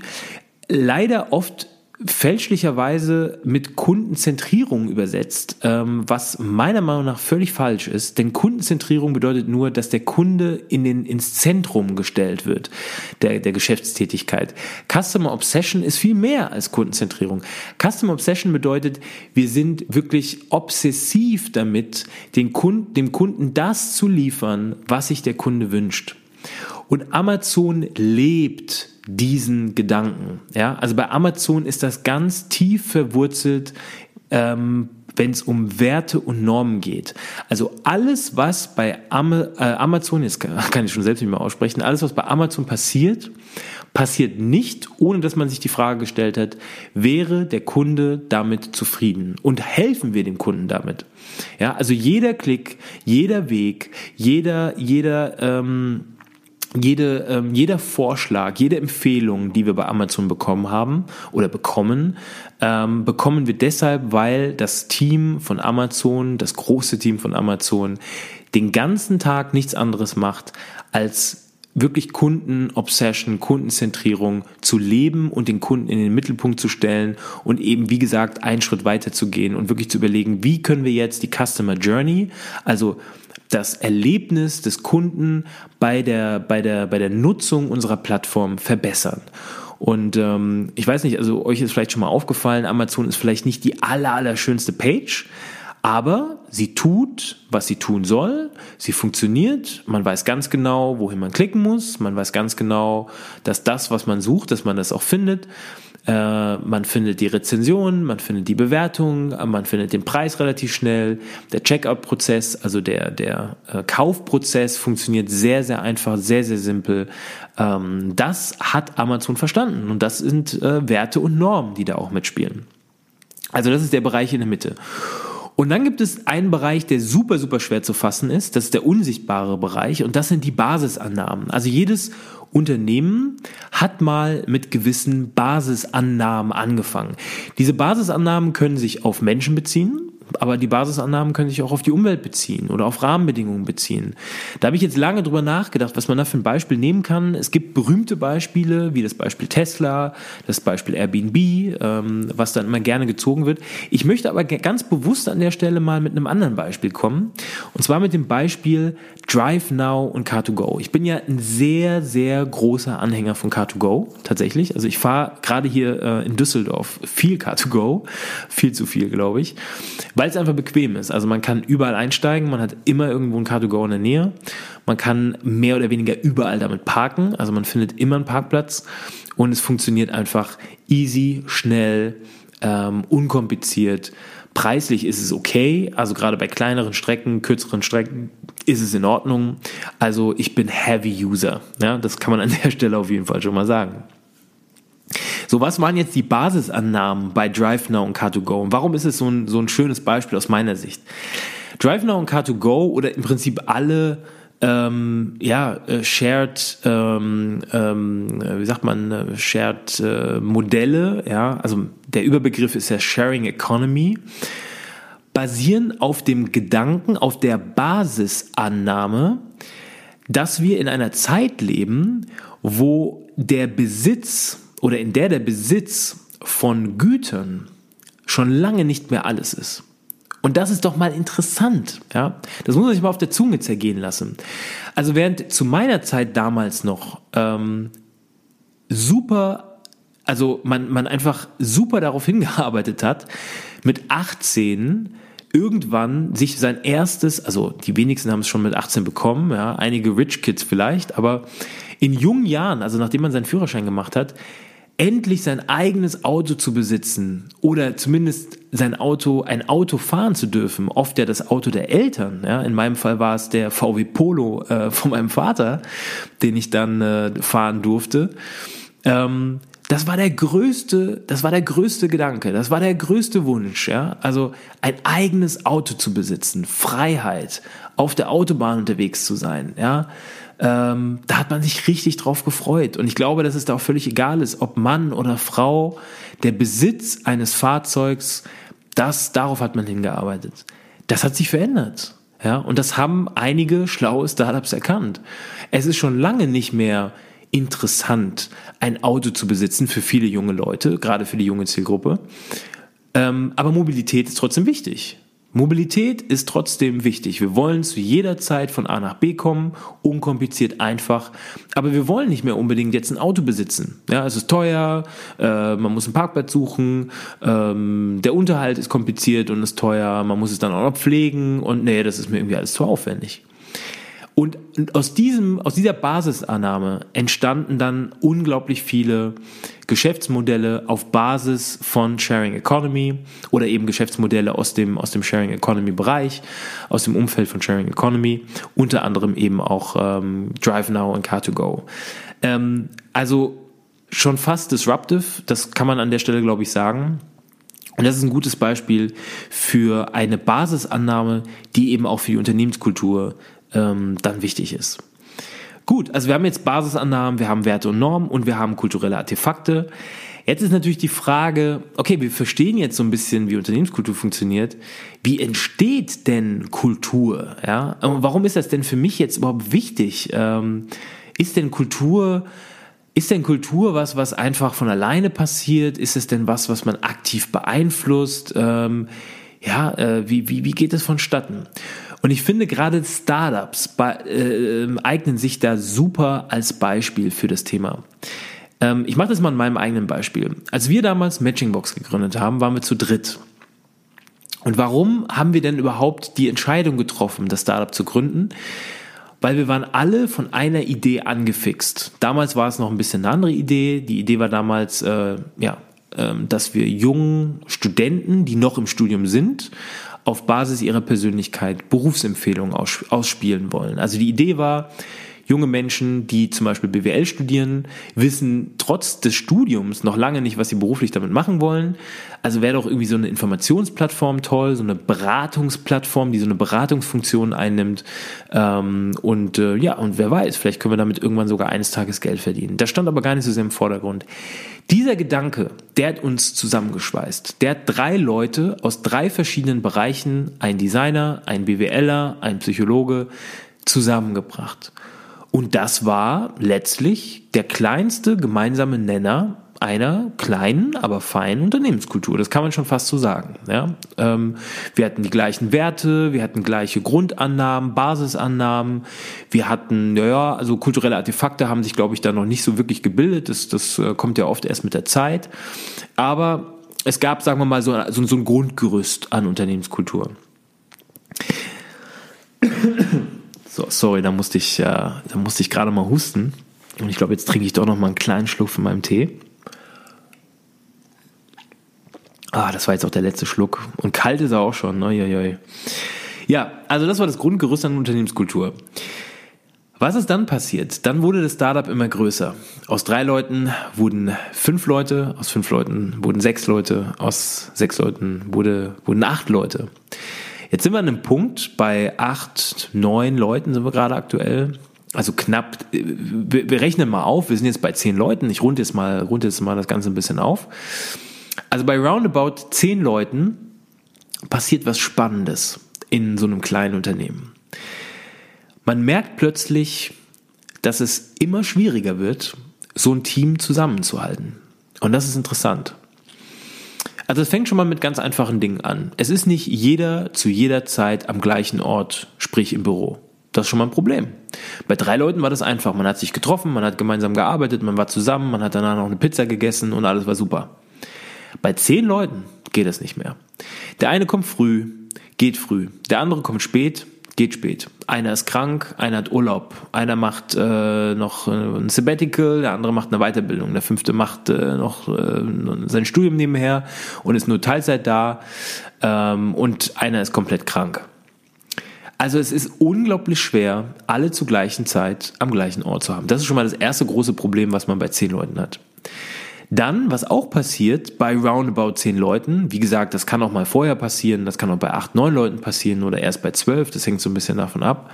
Leider oft fälschlicherweise mit Kundenzentrierung übersetzt, ähm, was meiner Meinung nach völlig falsch ist. Denn Kundenzentrierung bedeutet nur, dass der Kunde in den, ins Zentrum gestellt wird der, der Geschäftstätigkeit. Customer Obsession ist viel mehr als Kundenzentrierung. Customer Obsession bedeutet, wir sind wirklich obsessiv damit, den Kunden, dem Kunden das zu liefern, was sich der Kunde wünscht. Und Amazon lebt diesen Gedanken. Ja, also bei Amazon ist das ganz tief verwurzelt, ähm, wenn es um Werte und Normen geht. Also alles, was bei Am äh, Amazon, jetzt kann ich schon selbst nicht mehr aussprechen, alles, was bei Amazon passiert, passiert nicht, ohne dass man sich die Frage gestellt hat, wäre der Kunde damit zufrieden und helfen wir dem Kunden damit? Ja, also jeder Klick, jeder Weg, jeder, jeder, ähm, jede, ähm, jeder Vorschlag, jede Empfehlung, die wir bei Amazon bekommen haben oder bekommen, ähm, bekommen wir deshalb, weil das Team von Amazon, das große Team von Amazon, den ganzen Tag nichts anderes macht, als wirklich Kundenobsession, Kundenzentrierung zu leben und den Kunden in den Mittelpunkt zu stellen und eben, wie gesagt, einen Schritt weiter zu gehen und wirklich zu überlegen, wie können wir jetzt die Customer Journey, also das Erlebnis des Kunden bei der, bei der, bei der Nutzung unserer Plattform verbessern. Und ähm, ich weiß nicht, also euch ist vielleicht schon mal aufgefallen, Amazon ist vielleicht nicht die aller, aller schönste Page, aber sie tut, was sie tun soll. Sie funktioniert. Man weiß ganz genau, wohin man klicken muss. Man weiß ganz genau, dass das, was man sucht, dass man das auch findet. Äh, man findet die Rezension, man findet die Bewertung, man findet den Preis relativ schnell. Der Checkout-Prozess, also der, der äh, Kaufprozess funktioniert sehr, sehr einfach, sehr, sehr simpel. Ähm, das hat Amazon verstanden und das sind äh, Werte und Normen, die da auch mitspielen. Also das ist der Bereich in der Mitte. Und dann gibt es einen Bereich, der super, super schwer zu fassen ist. Das ist der unsichtbare Bereich. Und das sind die Basisannahmen. Also jedes Unternehmen hat mal mit gewissen Basisannahmen angefangen. Diese Basisannahmen können sich auf Menschen beziehen, aber die Basisannahmen können sich auch auf die Umwelt beziehen oder auf Rahmenbedingungen beziehen. Da habe ich jetzt lange drüber nachgedacht, was man da für ein Beispiel nehmen kann. Es gibt berühmte Beispiele, wie das Beispiel Tesla, das Beispiel Airbnb, ähm, was dann immer gerne gezogen wird. Ich möchte aber ganz bewusst an der Stelle mal mit einem anderen Beispiel kommen. Und zwar mit dem Beispiel Drive Now und Car2Go. Ich bin ja ein sehr, sehr großer Anhänger von Car2Go, tatsächlich. Also ich fahre gerade hier äh, in Düsseldorf viel Car2Go, viel zu viel, glaube ich weil es einfach bequem ist. Also man kann überall einsteigen, man hat immer irgendwo ein Car2Go in der Nähe. Man kann mehr oder weniger überall damit parken. Also man findet immer einen Parkplatz und es funktioniert einfach easy, schnell, ähm, unkompliziert. Preislich ist es okay, also gerade bei kleineren Strecken, kürzeren Strecken ist es in Ordnung. Also ich bin Heavy User. Ja, das kann man an der Stelle auf jeden Fall schon mal sagen. So, was waren jetzt die Basisannahmen bei DriveNow und Car2Go? Und warum ist es so ein, so ein schönes Beispiel aus meiner Sicht? DriveNow und Car2Go oder im Prinzip alle ähm, ja, äh, Shared, ähm, ähm, wie sagt man, äh, Shared äh, Modelle, ja, also der Überbegriff ist ja Sharing Economy, basieren auf dem Gedanken, auf der Basisannahme, dass wir in einer Zeit leben, wo der Besitz oder in der der Besitz von Gütern schon lange nicht mehr alles ist. Und das ist doch mal interessant, ja. Das muss man sich mal auf der Zunge zergehen lassen. Also während zu meiner Zeit damals noch ähm, super, also man, man einfach super darauf hingearbeitet hat, mit 18 irgendwann sich sein erstes, also die wenigsten haben es schon mit 18 bekommen, ja, einige Rich Kids vielleicht, aber in jungen Jahren, also nachdem man seinen Führerschein gemacht hat, endlich sein eigenes Auto zu besitzen oder zumindest sein Auto, ein Auto fahren zu dürfen, oft ja das Auto der Eltern. Ja, in meinem Fall war es der VW Polo äh, von meinem Vater, den ich dann äh, fahren durfte. Ähm, das war der größte, das war der größte Gedanke, das war der größte Wunsch, ja. Also ein eigenes Auto zu besitzen, Freiheit, auf der Autobahn unterwegs zu sein, ja ähm, da hat man sich richtig drauf gefreut. Und ich glaube, dass es da auch völlig egal ist, ob Mann oder Frau, der Besitz eines Fahrzeugs, das, darauf hat man hingearbeitet. Das hat sich verändert. Ja, und das haben einige schlaue Startups erkannt. Es ist schon lange nicht mehr interessant, ein Auto zu besitzen für viele junge Leute, gerade für die junge Zielgruppe. Ähm, aber Mobilität ist trotzdem wichtig. Mobilität ist trotzdem wichtig. Wir wollen zu jeder Zeit von A nach B kommen, unkompliziert, einfach. Aber wir wollen nicht mehr unbedingt jetzt ein Auto besitzen. Ja, es ist teuer, äh, man muss einen Parkplatz suchen, ähm, der Unterhalt ist kompliziert und ist teuer, man muss es dann auch noch pflegen und nee, das ist mir irgendwie alles zu aufwendig. Und aus diesem, aus dieser Basisannahme entstanden dann unglaublich viele Geschäftsmodelle auf Basis von Sharing Economy oder eben Geschäftsmodelle aus dem, aus dem Sharing Economy Bereich, aus dem Umfeld von Sharing Economy, unter anderem eben auch ähm, DriveNow und Car2Go. Ähm, also schon fast disruptive, das kann man an der Stelle, glaube ich, sagen. Und das ist ein gutes Beispiel für eine Basisannahme, die eben auch für die Unternehmenskultur ähm, dann wichtig ist. Gut, also wir haben jetzt Basisannahmen, wir haben Werte und Normen und wir haben kulturelle Artefakte. Jetzt ist natürlich die Frage, okay, wir verstehen jetzt so ein bisschen, wie Unternehmenskultur funktioniert. Wie entsteht denn Kultur? Ja, und warum ist das denn für mich jetzt überhaupt wichtig? Ähm, ist denn Kultur, ist denn Kultur was, was einfach von alleine passiert? Ist es denn was, was man aktiv beeinflusst? Ähm, ja, äh, wie, wie, wie geht es vonstatten? Und ich finde gerade Startups äh, eignen sich da super als Beispiel für das Thema. Ähm, ich mache das mal in meinem eigenen Beispiel. Als wir damals Matchingbox gegründet haben, waren wir zu dritt. Und warum haben wir denn überhaupt die Entscheidung getroffen, das Startup zu gründen? Weil wir waren alle von einer Idee angefixt. Damals war es noch ein bisschen eine andere Idee. Die Idee war damals, äh, ja, äh, dass wir jungen Studenten, die noch im Studium sind, auf Basis ihrer Persönlichkeit Berufsempfehlungen ausspielen wollen. Also die Idee war, junge Menschen, die zum Beispiel BWL studieren, wissen trotz des Studiums noch lange nicht, was sie beruflich damit machen wollen. Also wäre doch irgendwie so eine Informationsplattform toll, so eine Beratungsplattform, die so eine Beratungsfunktion einnimmt. Ähm, und äh, ja, und wer weiß, vielleicht können wir damit irgendwann sogar eines Tages Geld verdienen. Das stand aber gar nicht so sehr im Vordergrund. Dieser Gedanke, der hat uns zusammengeschweißt. Der hat drei Leute aus drei verschiedenen Bereichen, ein Designer, ein BWLer, ein Psychologe, zusammengebracht. Und das war letztlich der kleinste gemeinsame Nenner einer kleinen, aber feinen Unternehmenskultur. Das kann man schon fast so sagen. Ja? Ähm, wir hatten die gleichen Werte, wir hatten gleiche Grundannahmen, Basisannahmen, wir hatten, naja, also kulturelle Artefakte haben sich, glaube ich, da noch nicht so wirklich gebildet. Das, das äh, kommt ja oft erst mit der Zeit. Aber es gab, sagen wir mal, so, so, so ein Grundgerüst an Unternehmenskultur. So, sorry, da musste ich, äh, da musste ich gerade mal husten. Und ich glaube, jetzt trinke ich doch noch mal einen kleinen Schluck von meinem Tee. Ah, das war jetzt auch der letzte Schluck. Und kalt ist er auch schon. Ne? Ja, also das war das Grundgerüst an Unternehmenskultur. Was ist dann passiert? Dann wurde das Startup immer größer. Aus drei Leuten wurden fünf Leute, aus fünf Leuten wurden sechs Leute, aus sechs Leuten wurde, wurden acht Leute. Jetzt sind wir an einem Punkt, bei acht, neun Leuten sind wir gerade aktuell. Also knapp, wir, wir rechnen mal auf, wir sind jetzt bei zehn Leuten. Ich runde jetzt mal, runde jetzt mal das Ganze ein bisschen auf. Also bei roundabout zehn Leuten passiert was Spannendes in so einem kleinen Unternehmen. Man merkt plötzlich, dass es immer schwieriger wird, so ein Team zusammenzuhalten. Und das ist interessant. Also es fängt schon mal mit ganz einfachen Dingen an. Es ist nicht jeder zu jeder Zeit am gleichen Ort, sprich im Büro. Das ist schon mal ein Problem. Bei drei Leuten war das einfach. Man hat sich getroffen, man hat gemeinsam gearbeitet, man war zusammen, man hat danach noch eine Pizza gegessen und alles war super. Bei zehn Leuten geht das nicht mehr. Der eine kommt früh, geht früh. Der andere kommt spät, geht spät. Einer ist krank, einer hat Urlaub, einer macht äh, noch äh, ein Sabbatical, der andere macht eine Weiterbildung, der fünfte macht äh, noch äh, sein Studium nebenher und ist nur Teilzeit da ähm, und einer ist komplett krank. Also es ist unglaublich schwer, alle zur gleichen Zeit am gleichen Ort zu haben. Das ist schon mal das erste große Problem, was man bei zehn Leuten hat. Dann, was auch passiert bei roundabout zehn Leuten, wie gesagt, das kann auch mal vorher passieren, das kann auch bei acht, neun Leuten passieren oder erst bei zwölf, das hängt so ein bisschen davon ab.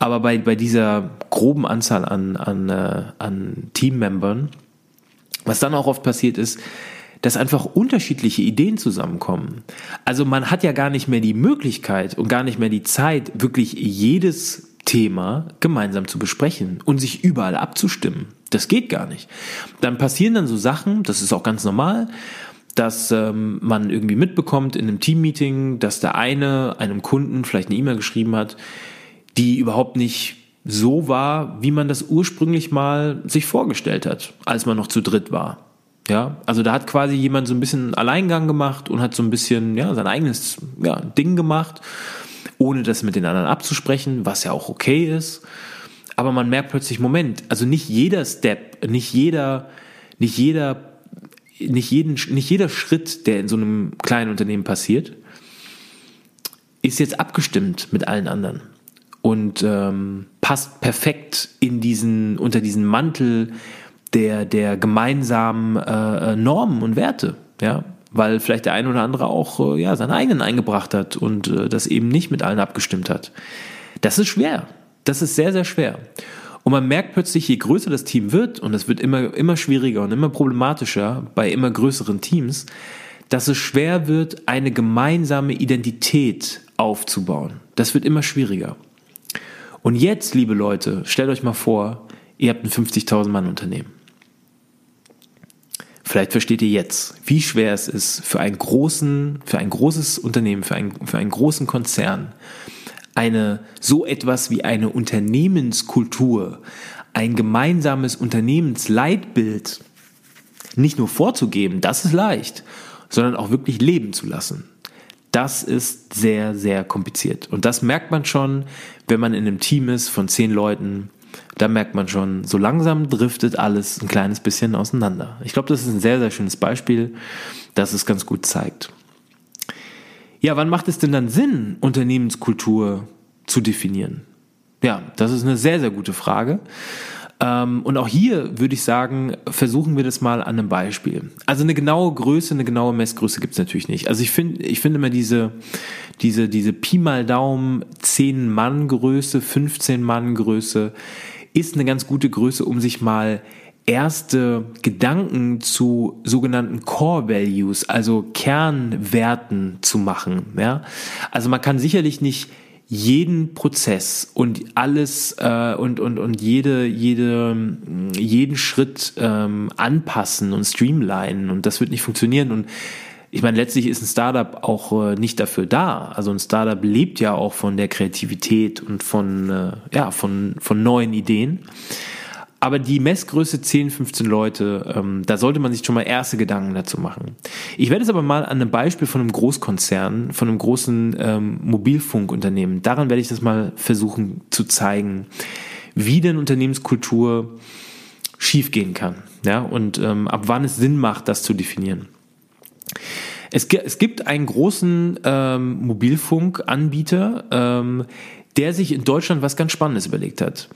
Aber bei, bei dieser groben Anzahl an, an, äh, an Teammembern, was dann auch oft passiert ist, dass einfach unterschiedliche Ideen zusammenkommen. Also man hat ja gar nicht mehr die Möglichkeit und gar nicht mehr die Zeit, wirklich jedes Thema gemeinsam zu besprechen und sich überall abzustimmen. Das geht gar nicht. Dann passieren dann so Sachen, das ist auch ganz normal, dass ähm, man irgendwie mitbekommt in einem Teammeeting, dass der eine einem Kunden vielleicht eine E-Mail geschrieben hat, die überhaupt nicht so war, wie man das ursprünglich mal sich vorgestellt hat, als man noch zu dritt war. Ja, also da hat quasi jemand so ein bisschen Alleingang gemacht und hat so ein bisschen ja sein eigenes ja, Ding gemacht ohne das mit den anderen abzusprechen, was ja auch okay ist. Aber man merkt plötzlich, Moment, also nicht jeder Step, nicht jeder, nicht jeder, nicht jeden, nicht jeder Schritt, der in so einem kleinen Unternehmen passiert, ist jetzt abgestimmt mit allen anderen und ähm, passt perfekt in diesen unter diesen Mantel der der gemeinsamen äh, Normen und Werte. Ja, weil vielleicht der eine oder andere auch äh, ja, seinen eigenen eingebracht hat und äh, das eben nicht mit allen abgestimmt hat. Das ist schwer. Das ist sehr, sehr schwer. Und man merkt plötzlich, je größer das Team wird, und es wird immer, immer schwieriger und immer problematischer bei immer größeren Teams, dass es schwer wird, eine gemeinsame Identität aufzubauen. Das wird immer schwieriger. Und jetzt, liebe Leute, stellt euch mal vor, ihr habt ein 50.000 Mann Unternehmen. Vielleicht versteht ihr jetzt, wie schwer es ist für einen großen, für ein großes Unternehmen, für einen, für einen großen Konzern, eine, so etwas wie eine Unternehmenskultur, ein gemeinsames Unternehmensleitbild nicht nur vorzugeben, das ist leicht, sondern auch wirklich leben zu lassen. Das ist sehr, sehr kompliziert. Und das merkt man schon, wenn man in einem Team ist von zehn Leuten, da merkt man schon, so langsam driftet alles ein kleines bisschen auseinander. Ich glaube, das ist ein sehr, sehr schönes Beispiel, das es ganz gut zeigt. Ja, wann macht es denn dann Sinn, Unternehmenskultur zu definieren? Ja, das ist eine sehr, sehr gute Frage. Ähm, und auch hier würde ich sagen, versuchen wir das mal an einem Beispiel. Also eine genaue Größe, eine genaue Messgröße gibt es natürlich nicht. Also ich finde, ich finde immer diese, diese, diese Pi mal Daumen 10 Mann Größe, 15 Mann Größe ist eine ganz gute Größe, um sich mal erste Gedanken zu sogenannten Core Values, also Kernwerten zu machen. Ja? Also man kann sicherlich nicht jeden Prozess und alles äh, und, und, und jede, jede, jeden Schritt ähm, anpassen und streamlinen und das wird nicht funktionieren und ich meine, letztlich ist ein Startup auch äh, nicht dafür da. Also ein Startup lebt ja auch von der Kreativität und von, äh, ja, von, von neuen Ideen. Aber die Messgröße 10, 15 Leute, ähm, da sollte man sich schon mal erste Gedanken dazu machen. Ich werde es aber mal an einem Beispiel von einem Großkonzern, von einem großen ähm, Mobilfunkunternehmen, daran werde ich das mal versuchen zu zeigen, wie denn Unternehmenskultur schiefgehen kann. Ja, und ähm, ab wann es Sinn macht, das zu definieren. Es, es gibt einen großen ähm, Mobilfunkanbieter, ähm, der sich in Deutschland was ganz Spannendes überlegt hat.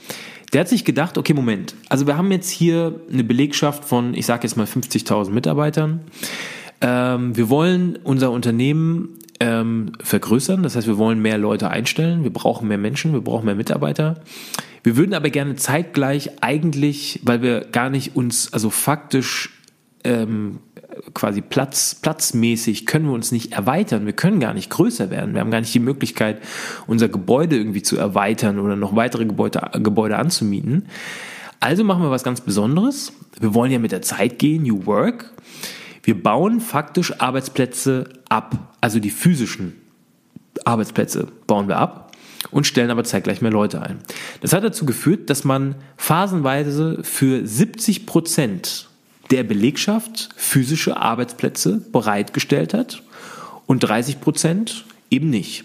Der hat sich gedacht, okay, Moment, also wir haben jetzt hier eine Belegschaft von, ich sage jetzt mal 50.000 Mitarbeitern. Ähm, wir wollen unser Unternehmen ähm, vergrößern, das heißt, wir wollen mehr Leute einstellen, wir brauchen mehr Menschen, wir brauchen mehr Mitarbeiter. Wir würden aber gerne zeitgleich eigentlich, weil wir gar nicht uns, also faktisch ähm, quasi Platz, platzmäßig können wir uns nicht erweitern. Wir können gar nicht größer werden. Wir haben gar nicht die Möglichkeit, unser Gebäude irgendwie zu erweitern oder noch weitere Gebäude, Gebäude anzumieten. Also machen wir was ganz Besonderes. Wir wollen ja mit der Zeit gehen, New Work. Wir bauen faktisch Arbeitsplätze ab, also die physischen Arbeitsplätze bauen wir ab und stellen aber zeitgleich mehr Leute ein. Das hat dazu geführt, dass man phasenweise für 70 Prozent der Belegschaft physische Arbeitsplätze bereitgestellt hat und 30 Prozent eben nicht.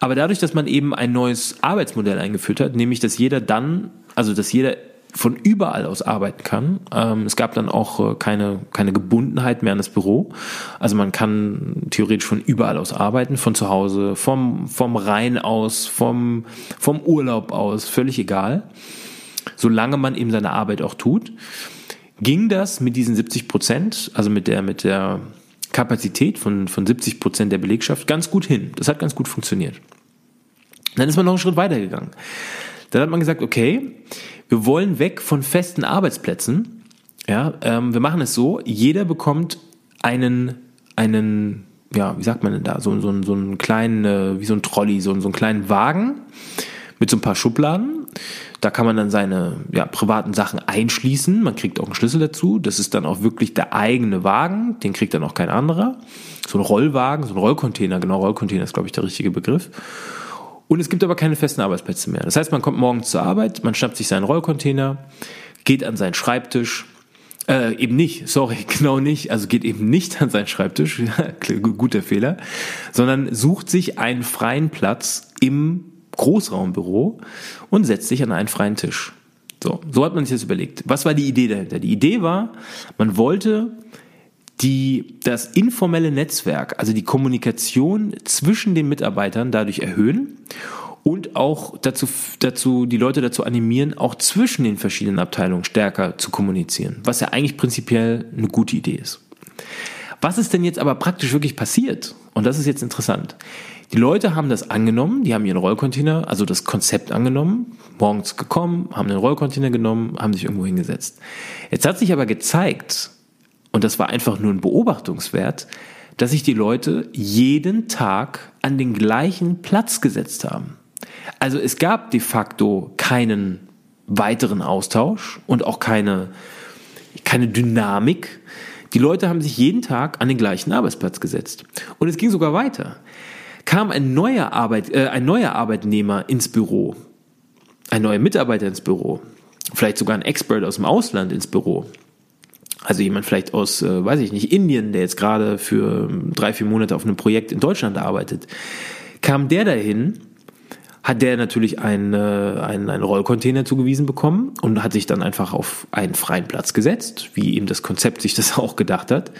Aber dadurch, dass man eben ein neues Arbeitsmodell eingeführt hat, nämlich dass jeder dann, also dass jeder von überall aus arbeiten kann. Ähm, es gab dann auch äh, keine, keine Gebundenheit mehr an das Büro. Also man kann theoretisch von überall aus arbeiten, von zu Hause, vom, vom Rhein aus, vom, vom Urlaub aus, völlig egal. Solange man eben seine Arbeit auch tut ging das mit diesen 70 Prozent, also mit der, mit der Kapazität von, von 70 Prozent der Belegschaft ganz gut hin. Das hat ganz gut funktioniert. Dann ist man noch einen Schritt weiter gegangen. Dann hat man gesagt, okay, wir wollen weg von festen Arbeitsplätzen. Ja, ähm, wir machen es so, jeder bekommt einen, einen, ja, wie sagt man denn da, so, so, so einen kleinen, äh, wie so ein Trolley, so, so einen kleinen Wagen mit so ein paar Schubladen. Da kann man dann seine ja, privaten Sachen einschließen. Man kriegt auch einen Schlüssel dazu. Das ist dann auch wirklich der eigene Wagen. Den kriegt dann auch kein anderer. So ein Rollwagen, so ein Rollcontainer. Genau, Rollcontainer ist, glaube ich, der richtige Begriff. Und es gibt aber keine festen Arbeitsplätze mehr. Das heißt, man kommt morgens zur Arbeit, man schnappt sich seinen Rollcontainer, geht an seinen Schreibtisch, äh, eben nicht, sorry, genau nicht, also geht eben nicht an seinen Schreibtisch, guter Fehler, sondern sucht sich einen freien Platz im Großraumbüro und setzt sich an einen freien Tisch. So, so hat man sich das überlegt. Was war die Idee dahinter? Die Idee war, man wollte die, das informelle Netzwerk, also die Kommunikation zwischen den Mitarbeitern dadurch erhöhen und auch dazu, dazu, die Leute dazu animieren, auch zwischen den verschiedenen Abteilungen stärker zu kommunizieren, was ja eigentlich prinzipiell eine gute Idee ist. Was ist denn jetzt aber praktisch wirklich passiert? Und das ist jetzt interessant. Die Leute haben das angenommen, die haben ihren Rollcontainer, also das Konzept angenommen, morgens gekommen, haben den Rollcontainer genommen, haben sich irgendwo hingesetzt. Jetzt hat sich aber gezeigt, und das war einfach nur ein Beobachtungswert, dass sich die Leute jeden Tag an den gleichen Platz gesetzt haben. Also es gab de facto keinen weiteren Austausch und auch keine, keine Dynamik. Die Leute haben sich jeden Tag an den gleichen Arbeitsplatz gesetzt. Und es ging sogar weiter kam ein neuer, Arbeit, äh, ein neuer Arbeitnehmer ins Büro, ein neuer Mitarbeiter ins Büro, vielleicht sogar ein Expert aus dem Ausland ins Büro. Also jemand vielleicht aus, äh, weiß ich nicht, Indien, der jetzt gerade für drei, vier Monate auf einem Projekt in Deutschland arbeitet. Kam der dahin, hat der natürlich einen, äh, einen, einen Rollcontainer zugewiesen bekommen und hat sich dann einfach auf einen freien Platz gesetzt, wie ihm das Konzept sich das auch gedacht hat.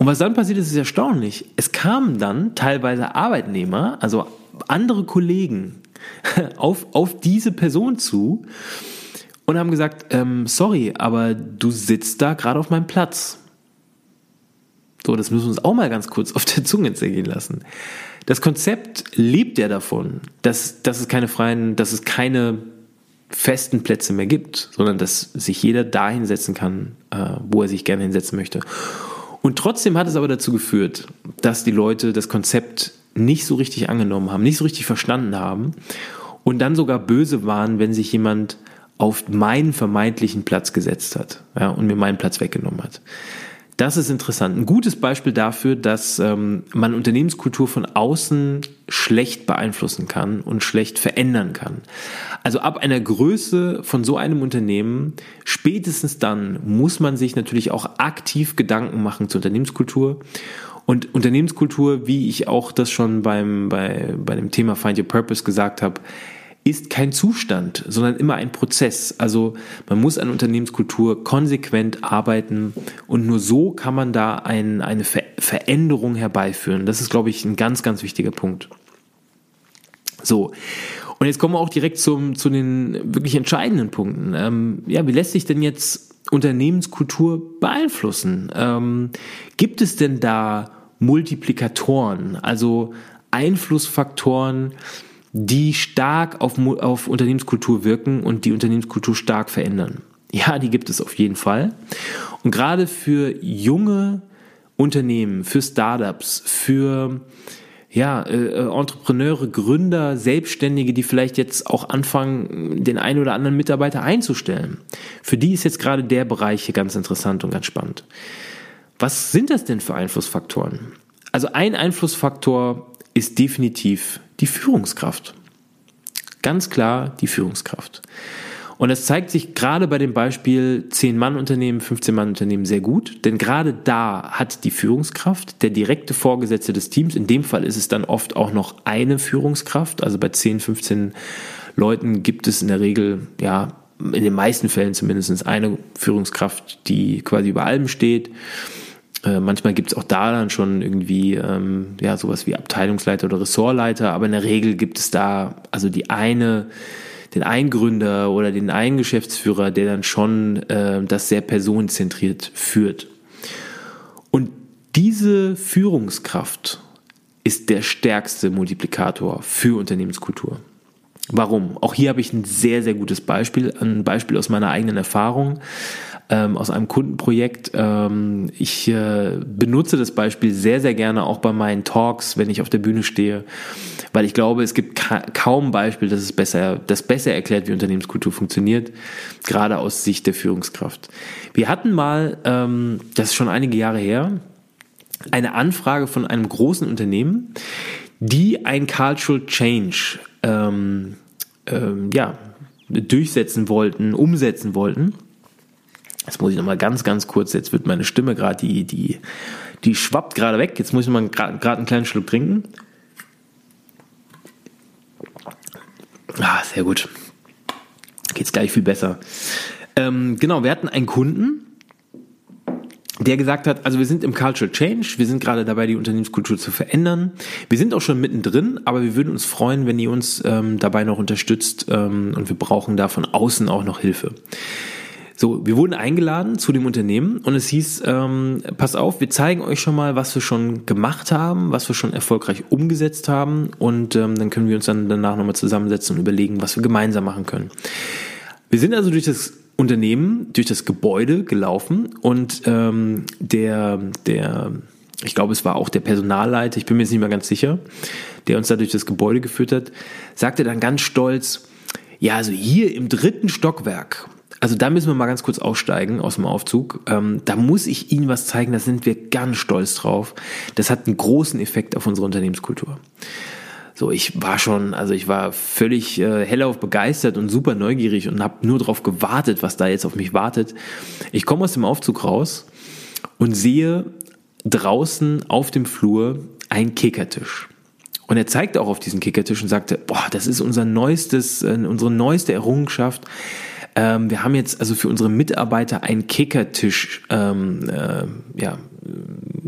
Und was dann passiert ist, ist erstaunlich. Es kamen dann teilweise Arbeitnehmer, also andere Kollegen, auf, auf diese Person zu und haben gesagt, ähm, sorry, aber du sitzt da gerade auf meinem Platz. So, das müssen wir uns auch mal ganz kurz auf der Zunge zergehen lassen. Das Konzept lebt ja davon, dass, dass es keine freien, dass es keine festen Plätze mehr gibt, sondern dass sich jeder dahin setzen kann, äh, wo er sich gerne hinsetzen möchte. Und trotzdem hat es aber dazu geführt, dass die Leute das Konzept nicht so richtig angenommen haben, nicht so richtig verstanden haben und dann sogar böse waren, wenn sich jemand auf meinen vermeintlichen Platz gesetzt hat ja, und mir meinen Platz weggenommen hat. Das ist interessant. Ein gutes Beispiel dafür, dass ähm, man Unternehmenskultur von außen schlecht beeinflussen kann und schlecht verändern kann. Also ab einer Größe von so einem Unternehmen, spätestens dann muss man sich natürlich auch aktiv Gedanken machen zur Unternehmenskultur. Und Unternehmenskultur, wie ich auch das schon beim, bei, bei dem Thema Find Your Purpose gesagt habe, ist kein Zustand, sondern immer ein Prozess. Also man muss an Unternehmenskultur konsequent arbeiten und nur so kann man da ein, eine Ver Veränderung herbeiführen. Das ist, glaube ich, ein ganz, ganz wichtiger Punkt. So. Und jetzt kommen wir auch direkt zum, zu den wirklich entscheidenden Punkten. Ähm, ja, wie lässt sich denn jetzt Unternehmenskultur beeinflussen? Ähm, gibt es denn da Multiplikatoren, also Einflussfaktoren, die stark auf, auf Unternehmenskultur wirken und die Unternehmenskultur stark verändern. Ja, die gibt es auf jeden Fall. Und gerade für junge Unternehmen, für Startups, für ja, äh, Entrepreneure, Gründer, Selbstständige, die vielleicht jetzt auch anfangen, den einen oder anderen Mitarbeiter einzustellen. Für die ist jetzt gerade der Bereich hier ganz interessant und ganz spannend. Was sind das denn für Einflussfaktoren? Also ein Einflussfaktor ist definitiv die Führungskraft. Ganz klar die Führungskraft. Und das zeigt sich gerade bei dem Beispiel 10-Mann-Unternehmen, 15-Mann-Unternehmen sehr gut, denn gerade da hat die Führungskraft, der direkte Vorgesetzte des Teams, in dem Fall ist es dann oft auch noch eine Führungskraft, also bei 10, 15 Leuten gibt es in der Regel, ja, in den meisten Fällen zumindest eine Führungskraft, die quasi über allem steht äh, manchmal gibt es auch da dann schon irgendwie ähm, ja sowas wie Abteilungsleiter oder Ressortleiter, aber in der Regel gibt es da also die eine, den einen Gründer oder den einen Geschäftsführer, der dann schon äh, das sehr personenzentriert führt. Und diese Führungskraft ist der stärkste Multiplikator für Unternehmenskultur. Warum? Auch hier habe ich ein sehr, sehr gutes Beispiel, ein Beispiel aus meiner eigenen Erfahrung ähm, aus einem Kundenprojekt. Ähm, ich äh, benutze das Beispiel sehr, sehr gerne auch bei meinen Talks, wenn ich auf der Bühne stehe, weil ich glaube, es gibt ka kaum Beispiel, das es besser, das besser erklärt, wie Unternehmenskultur funktioniert, gerade aus Sicht der Führungskraft. Wir hatten mal, ähm, das ist schon einige Jahre her, eine Anfrage von einem großen Unternehmen, die ein Cultural Change ähm, ähm, ja, durchsetzen wollten, umsetzen wollten. Jetzt muss ich nochmal ganz, ganz kurz, jetzt wird meine Stimme gerade, die, die, die schwappt gerade weg. Jetzt muss ich mal gerade einen kleinen Schluck trinken. Ah, sehr gut. Geht's gleich viel besser. Ähm, genau, wir hatten einen Kunden, der gesagt hat, also wir sind im Cultural Change, wir sind gerade dabei, die Unternehmenskultur zu verändern. Wir sind auch schon mittendrin, aber wir würden uns freuen, wenn ihr uns ähm, dabei noch unterstützt ähm, und wir brauchen da von außen auch noch Hilfe. So, wir wurden eingeladen zu dem Unternehmen und es hieß, ähm, pass auf, wir zeigen euch schon mal, was wir schon gemacht haben, was wir schon erfolgreich umgesetzt haben und ähm, dann können wir uns dann danach nochmal zusammensetzen und überlegen, was wir gemeinsam machen können. Wir sind also durch das Unternehmen, durch das Gebäude gelaufen und ähm, der, der, ich glaube, es war auch der Personalleiter, ich bin mir jetzt nicht mehr ganz sicher, der uns da durch das Gebäude geführt hat, sagte dann ganz stolz, ja, also hier im dritten Stockwerk, also da müssen wir mal ganz kurz aussteigen aus dem Aufzug. Ähm, da muss ich Ihnen was zeigen, da sind wir ganz stolz drauf. Das hat einen großen Effekt auf unsere Unternehmenskultur. So, ich war schon, also ich war völlig äh, hellauf begeistert und super neugierig und habe nur darauf gewartet, was da jetzt auf mich wartet. Ich komme aus dem Aufzug raus und sehe draußen auf dem Flur einen Kickertisch. Und er zeigte auch auf diesen Kickertisch und sagte, boah, das ist unser neuestes, äh, unsere neueste Errungenschaft. Ähm, wir haben jetzt also für unsere Mitarbeiter einen Kickertisch ähm, äh, ja,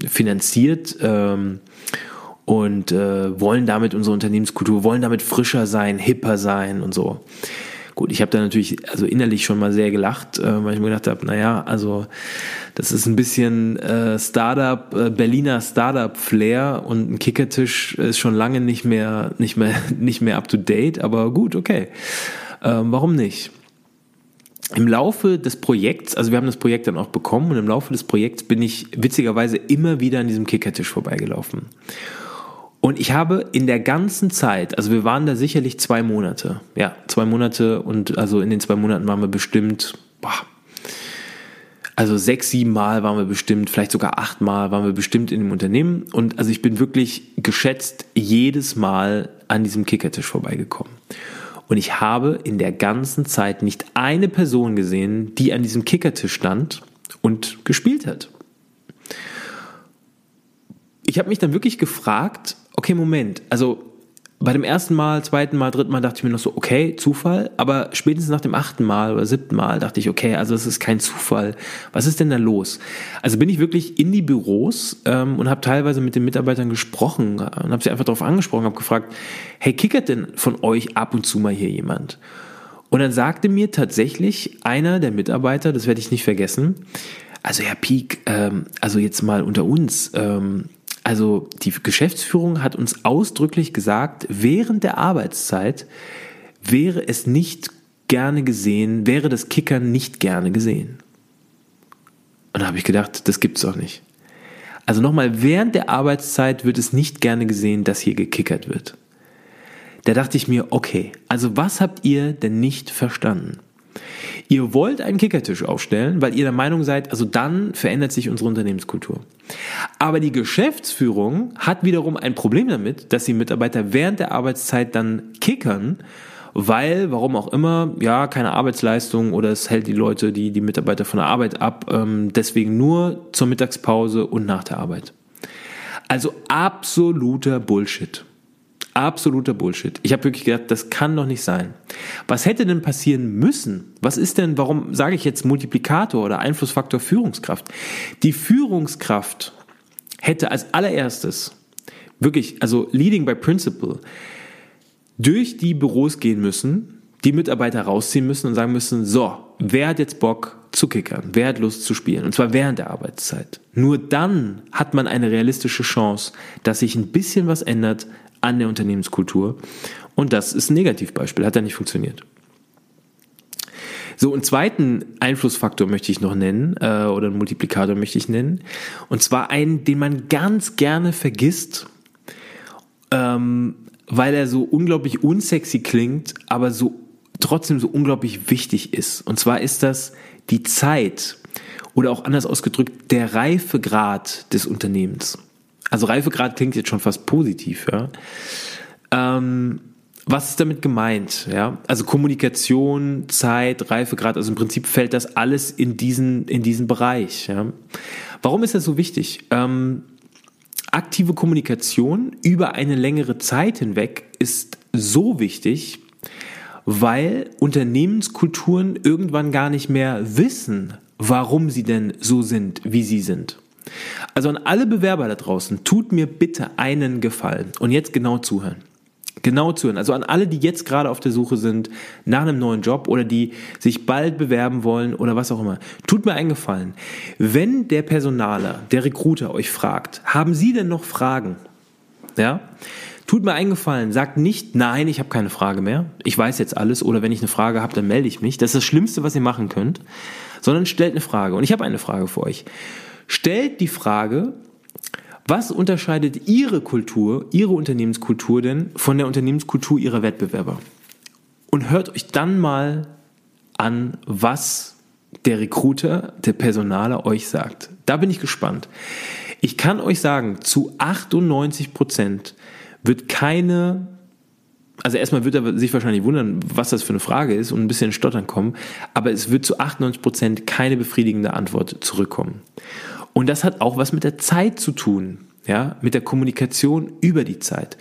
finanziert ähm, und äh, wollen damit unsere Unternehmenskultur, wollen damit frischer sein, hipper sein und so. Gut, ich habe da natürlich also innerlich schon mal sehr gelacht, äh, weil ich mir gedacht habe, naja, also das ist ein bisschen äh, Startup, äh, Berliner Startup-Flair und ein Kickertisch ist schon lange nicht mehr, nicht mehr, nicht mehr up to date, aber gut, okay. Ähm, warum nicht? im Laufe des Projekts, also wir haben das Projekt dann auch bekommen und im Laufe des Projekts bin ich witzigerweise immer wieder an diesem Kickertisch vorbeigelaufen. Und ich habe in der ganzen Zeit, also wir waren da sicherlich zwei Monate, ja, zwei Monate und also in den zwei Monaten waren wir bestimmt, boah, Also sechs, sieben Mal waren wir bestimmt, vielleicht sogar acht Mal waren wir bestimmt in dem Unternehmen. Und also ich bin wirklich geschätzt jedes Mal an diesem Kickertisch vorbeigekommen. Und ich habe in der ganzen Zeit nicht eine Person gesehen, die an diesem Kickertisch stand und gespielt hat. Ich habe mich dann wirklich gefragt, okay, Moment, also bei dem ersten Mal, zweiten Mal, dritten Mal dachte ich mir noch so, okay, Zufall. Aber spätestens nach dem achten Mal oder siebten Mal dachte ich, okay, also es ist kein Zufall. Was ist denn da los? Also bin ich wirklich in die Büros ähm, und habe teilweise mit den Mitarbeitern gesprochen und habe sie einfach darauf angesprochen, habe gefragt, hey, kickert denn von euch ab und zu mal hier jemand? Und dann sagte mir tatsächlich einer der Mitarbeiter, das werde ich nicht vergessen, also Herr Pieck, ähm, also jetzt mal unter uns, ähm, also die Geschäftsführung hat uns ausdrücklich gesagt, während der Arbeitszeit wäre es nicht gerne gesehen, wäre das Kickern nicht gerne gesehen. Und da habe ich gedacht, das gibt's doch nicht. Also nochmal, während der Arbeitszeit wird es nicht gerne gesehen, dass hier gekickert wird. Da dachte ich mir, okay, also was habt ihr denn nicht verstanden? Ihr wollt einen Kickertisch aufstellen, weil ihr der Meinung seid, also dann verändert sich unsere Unternehmenskultur. Aber die Geschäftsführung hat wiederum ein Problem damit, dass die Mitarbeiter während der Arbeitszeit dann kickern, weil, warum auch immer, ja, keine Arbeitsleistung oder es hält die Leute, die, die Mitarbeiter von der Arbeit ab, ähm, deswegen nur zur Mittagspause und nach der Arbeit. Also absoluter Bullshit. Absoluter Bullshit. Ich habe wirklich gedacht, das kann doch nicht sein. Was hätte denn passieren müssen? Was ist denn, warum sage ich jetzt Multiplikator oder Einflussfaktor Führungskraft? Die Führungskraft hätte als allererstes wirklich, also leading by principle, durch die Büros gehen müssen, die Mitarbeiter rausziehen müssen und sagen müssen, so, wer hat jetzt Bock zu kickern? Wer hat Lust zu spielen? Und zwar während der Arbeitszeit. Nur dann hat man eine realistische Chance, dass sich ein bisschen was ändert an der Unternehmenskultur. Und das ist ein Negativbeispiel, hat ja nicht funktioniert. So, einen zweiten Einflussfaktor möchte ich noch nennen, äh, oder einen Multiplikator möchte ich nennen. Und zwar einen, den man ganz gerne vergisst, ähm, weil er so unglaublich unsexy klingt, aber so trotzdem so unglaublich wichtig ist. Und zwar ist das die Zeit oder auch anders ausgedrückt der Reifegrad des Unternehmens. Also Reifegrad klingt jetzt schon fast positiv, ja. Ähm, was ist damit gemeint? Ja, also Kommunikation, Zeit, Reifegrad, also im Prinzip fällt das alles in diesen, in diesen Bereich. Ja. Warum ist das so wichtig? Ähm, aktive Kommunikation über eine längere Zeit hinweg ist so wichtig, weil Unternehmenskulturen irgendwann gar nicht mehr wissen, warum sie denn so sind, wie sie sind. Also an alle Bewerber da draußen, tut mir bitte einen Gefallen und jetzt genau zuhören. Genau zuhören. Also an alle, die jetzt gerade auf der Suche sind nach einem neuen Job oder die sich bald bewerben wollen oder was auch immer. Tut mir einen Gefallen. Wenn der Personaler, der Recruiter euch fragt, haben Sie denn noch Fragen? Ja? Tut mir einen Gefallen, sagt nicht, nein, ich habe keine Frage mehr, ich weiß jetzt alles oder wenn ich eine Frage habe, dann melde ich mich. Das ist das Schlimmste, was ihr machen könnt, sondern stellt eine Frage. Und ich habe eine Frage für euch stellt die Frage, was unterscheidet Ihre Kultur, Ihre Unternehmenskultur denn von der Unternehmenskultur Ihrer Wettbewerber? Und hört euch dann mal an, was der Recruiter, der Personaler euch sagt. Da bin ich gespannt. Ich kann euch sagen, zu 98 Prozent wird keine, also erstmal wird er sich wahrscheinlich wundern, was das für eine Frage ist und ein bisschen stottern kommen, aber es wird zu 98 Prozent keine befriedigende Antwort zurückkommen. Und das hat auch was mit der Zeit zu tun, ja, mit der Kommunikation über die Zeit.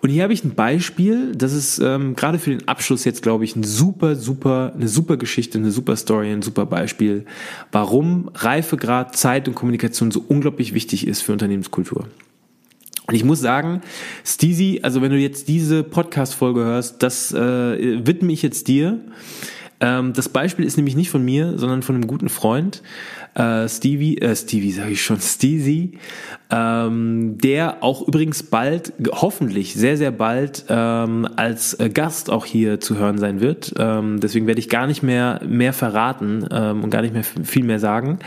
Und hier habe ich ein Beispiel, das ist ähm, gerade für den Abschluss jetzt, glaube ich, ein super, super, eine super Geschichte, eine super Story, ein super Beispiel, warum Reifegrad, Zeit und Kommunikation so unglaublich wichtig ist für Unternehmenskultur. Und ich muss sagen, Steezy, also wenn du jetzt diese Podcast-Folge hörst, das äh, widme ich jetzt dir. Ähm, das Beispiel ist nämlich nicht von mir, sondern von einem guten Freund äh, Stevie, äh, Stevie sage ich schon, Steezy, ähm, der auch übrigens bald, hoffentlich sehr, sehr bald ähm, als äh, Gast auch hier zu hören sein wird. Ähm, deswegen werde ich gar nicht mehr mehr verraten ähm, und gar nicht mehr viel mehr sagen,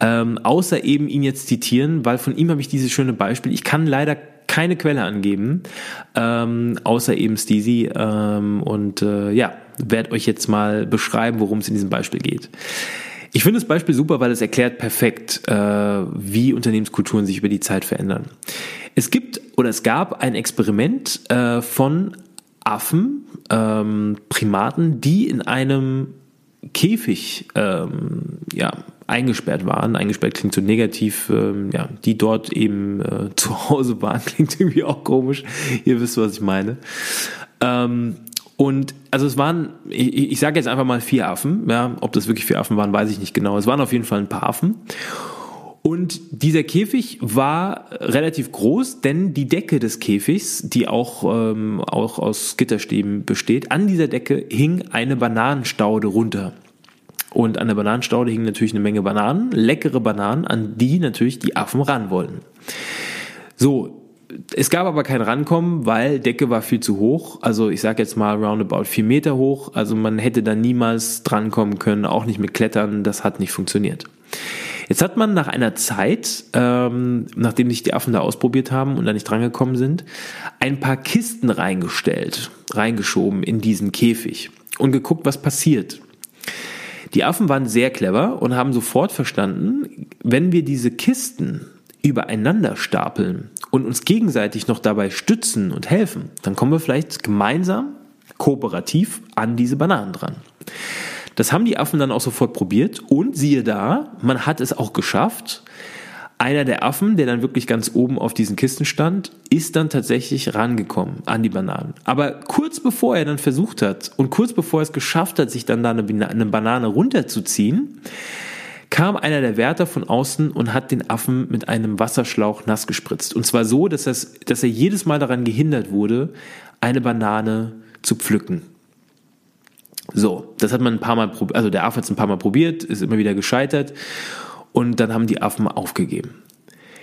ähm, außer eben ihn jetzt zitieren, weil von ihm habe ich dieses schöne Beispiel. Ich kann leider keine Quelle angeben, ähm, außer eben Steezy ähm, und äh, ja, werde euch jetzt mal beschreiben, worum es in diesem Beispiel geht. Ich finde das Beispiel super, weil es erklärt perfekt, äh, wie Unternehmenskulturen sich über die Zeit verändern. Es gibt oder es gab ein Experiment äh, von Affen, ähm, Primaten, die in einem Käfig ähm, ja, eingesperrt waren. Eingesperrt klingt so negativ, ähm, ja, die dort eben äh, zu Hause waren, klingt irgendwie auch komisch. Ihr wisst, was ich meine. Ähm, und also es waren, ich, ich sage jetzt einfach mal vier Affen, ja, ob das wirklich vier Affen waren, weiß ich nicht genau. Es waren auf jeden Fall ein paar Affen. Und dieser Käfig war relativ groß, denn die Decke des Käfigs, die auch, ähm, auch aus Gitterstäben besteht, an dieser Decke hing eine Bananenstaude runter. Und an der Bananenstaude hingen natürlich eine Menge Bananen, leckere Bananen, an die natürlich die Affen ran wollten. So, es gab aber kein Rankommen, weil Decke war viel zu hoch. Also ich sage jetzt mal roundabout vier Meter hoch. Also man hätte da niemals drankommen können, auch nicht mit Klettern. Das hat nicht funktioniert. Jetzt hat man nach einer Zeit, ähm, nachdem sich die Affen da ausprobiert haben und da nicht drangekommen sind, ein paar Kisten reingestellt, reingeschoben in diesen Käfig und geguckt, was passiert. Die Affen waren sehr clever und haben sofort verstanden, wenn wir diese Kisten übereinander stapeln und uns gegenseitig noch dabei stützen und helfen, dann kommen wir vielleicht gemeinsam, kooperativ an diese Bananen dran. Das haben die Affen dann auch sofort probiert und siehe da, man hat es auch geschafft. Einer der Affen, der dann wirklich ganz oben auf diesen Kisten stand, ist dann tatsächlich rangekommen an die Bananen. Aber kurz bevor er dann versucht hat und kurz bevor er es geschafft hat, sich dann da eine, Banane runterzuziehen, kam einer der Wärter von außen und hat den Affen mit einem Wasserschlauch nass gespritzt. Und zwar so, dass, das, dass er jedes Mal daran gehindert wurde, eine Banane zu pflücken. So, das hat man ein paar Mal probiert, also der Affe hat es ein paar Mal probiert, ist immer wieder gescheitert und dann haben die Affen aufgegeben.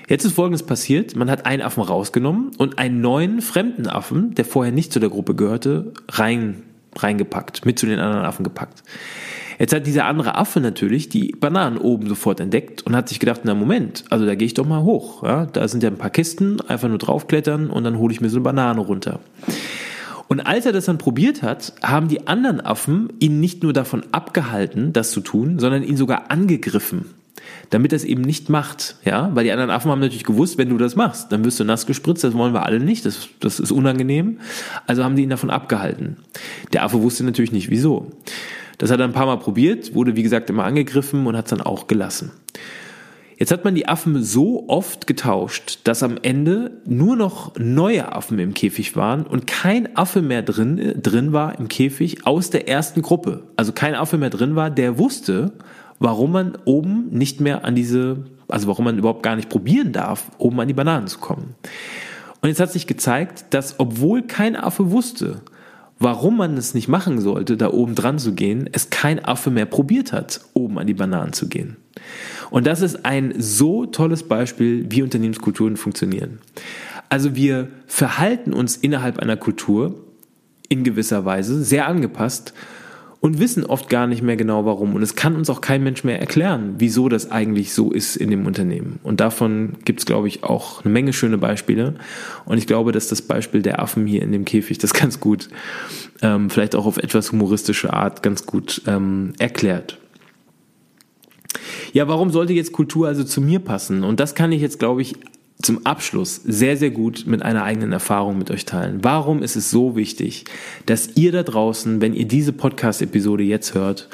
Jetzt ist Folgendes passiert, man hat einen Affen rausgenommen und einen neuen fremden Affen, der vorher nicht zu der Gruppe gehörte, rein, reingepackt, mit zu den anderen Affen gepackt. Jetzt hat dieser andere Affe natürlich die Bananen oben sofort entdeckt und hat sich gedacht, na Moment, also da gehe ich doch mal hoch. Ja? Da sind ja ein paar Kisten, einfach nur draufklettern und dann hole ich mir so eine Banane runter. Und als er das dann probiert hat, haben die anderen Affen ihn nicht nur davon abgehalten, das zu tun, sondern ihn sogar angegriffen, damit er es eben nicht macht. Ja, weil die anderen Affen haben natürlich gewusst, wenn du das machst, dann wirst du nass gespritzt, das wollen wir alle nicht, das, das ist unangenehm. Also haben die ihn davon abgehalten. Der Affe wusste natürlich nicht, wieso. Das hat er ein paar Mal probiert, wurde wie gesagt immer angegriffen und hat es dann auch gelassen. Jetzt hat man die Affen so oft getauscht, dass am Ende nur noch neue Affen im Käfig waren und kein Affe mehr drin, drin war im Käfig aus der ersten Gruppe. Also kein Affe mehr drin war, der wusste, warum man oben nicht mehr an diese, also warum man überhaupt gar nicht probieren darf, oben an die Bananen zu kommen. Und jetzt hat sich gezeigt, dass obwohl kein Affe wusste, warum man es nicht machen sollte, da oben dran zu gehen, es kein Affe mehr probiert hat, oben an die Bananen zu gehen. Und das ist ein so tolles Beispiel, wie Unternehmenskulturen funktionieren. Also wir verhalten uns innerhalb einer Kultur in gewisser Weise sehr angepasst und wissen oft gar nicht mehr genau warum. Und es kann uns auch kein Mensch mehr erklären, wieso das eigentlich so ist in dem Unternehmen. Und davon gibt es, glaube ich, auch eine Menge schöne Beispiele. Und ich glaube, dass das Beispiel der Affen hier in dem Käfig das ganz gut, ähm, vielleicht auch auf etwas humoristische Art, ganz gut ähm, erklärt. Ja, warum sollte jetzt Kultur also zu mir passen? Und das kann ich jetzt, glaube ich, zum Abschluss sehr, sehr gut mit einer eigenen Erfahrung mit euch teilen. Warum ist es so wichtig, dass ihr da draußen, wenn ihr diese Podcast-Episode jetzt hört,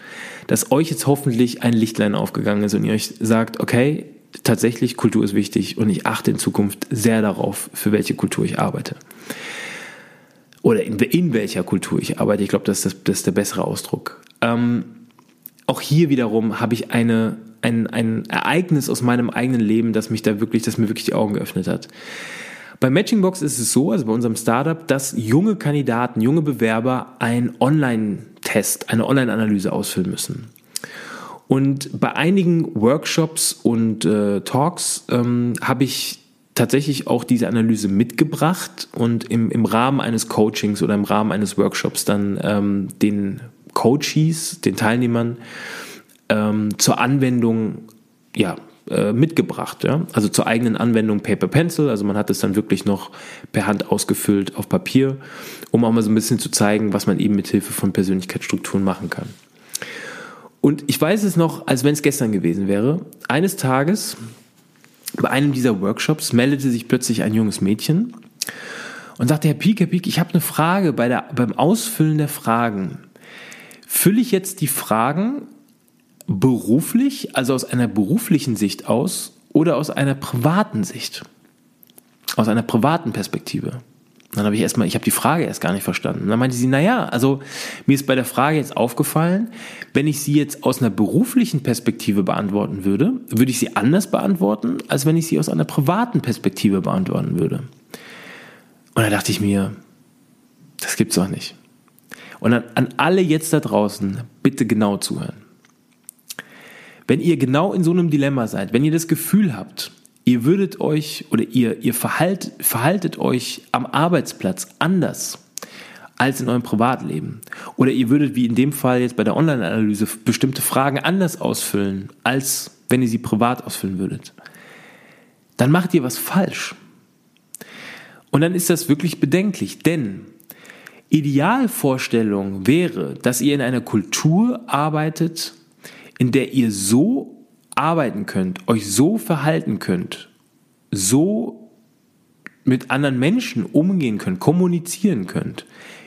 dass euch jetzt hoffentlich ein Lichtlein aufgegangen ist und ihr euch sagt, okay, tatsächlich Kultur ist wichtig und ich achte in Zukunft sehr darauf, für welche Kultur ich arbeite. Oder in, in welcher Kultur ich arbeite. Ich glaube, das, das, das ist der bessere Ausdruck. Ähm, auch hier wiederum habe ich eine ein, ein Ereignis aus meinem eigenen Leben, das mich da wirklich, das mir wirklich die Augen geöffnet hat. Bei Matchingbox ist es so, also bei unserem Startup, dass junge Kandidaten, junge Bewerber einen Online-Test, eine Online-Analyse ausfüllen müssen. Und bei einigen Workshops und äh, Talks ähm, habe ich tatsächlich auch diese Analyse mitgebracht und im, im Rahmen eines Coachings oder im Rahmen eines Workshops dann ähm, den Coaches, den Teilnehmern ähm, zur Anwendung ja, äh, mitgebracht. Ja? Also zur eigenen Anwendung Paper Pencil. Also man hat es dann wirklich noch per Hand ausgefüllt auf Papier, um auch mal so ein bisschen zu zeigen, was man eben mit Hilfe von Persönlichkeitsstrukturen machen kann. Und ich weiß es noch, als wenn es gestern gewesen wäre. Eines Tages bei einem dieser Workshops meldete sich plötzlich ein junges Mädchen und sagte, Herr Pieck, Herr Pieck, ich habe eine Frage bei der, beim Ausfüllen der Fragen. Fülle ich jetzt die Fragen beruflich, also aus einer beruflichen Sicht aus oder aus einer privaten Sicht? Aus einer privaten Perspektive. Dann habe ich erstmal, ich habe die Frage erst gar nicht verstanden. Dann meinte sie, naja, also mir ist bei der Frage jetzt aufgefallen, wenn ich sie jetzt aus einer beruflichen Perspektive beantworten würde, würde ich sie anders beantworten, als wenn ich sie aus einer privaten Perspektive beantworten würde. Und da dachte ich mir, das gibt's doch nicht. Und an, an alle jetzt da draußen, bitte genau zuhören. Wenn ihr genau in so einem Dilemma seid, wenn ihr das Gefühl habt, ihr würdet euch oder ihr, ihr verhalt, verhaltet euch am Arbeitsplatz anders als in eurem Privatleben. Oder ihr würdet wie in dem Fall jetzt bei der Online-Analyse bestimmte Fragen anders ausfüllen, als wenn ihr sie privat ausfüllen würdet. Dann macht ihr was falsch. Und dann ist das wirklich bedenklich, denn Idealvorstellung wäre, dass ihr in einer Kultur arbeitet, in der ihr so arbeiten könnt, euch so verhalten könnt, so mit anderen Menschen umgehen könnt, kommunizieren könnt,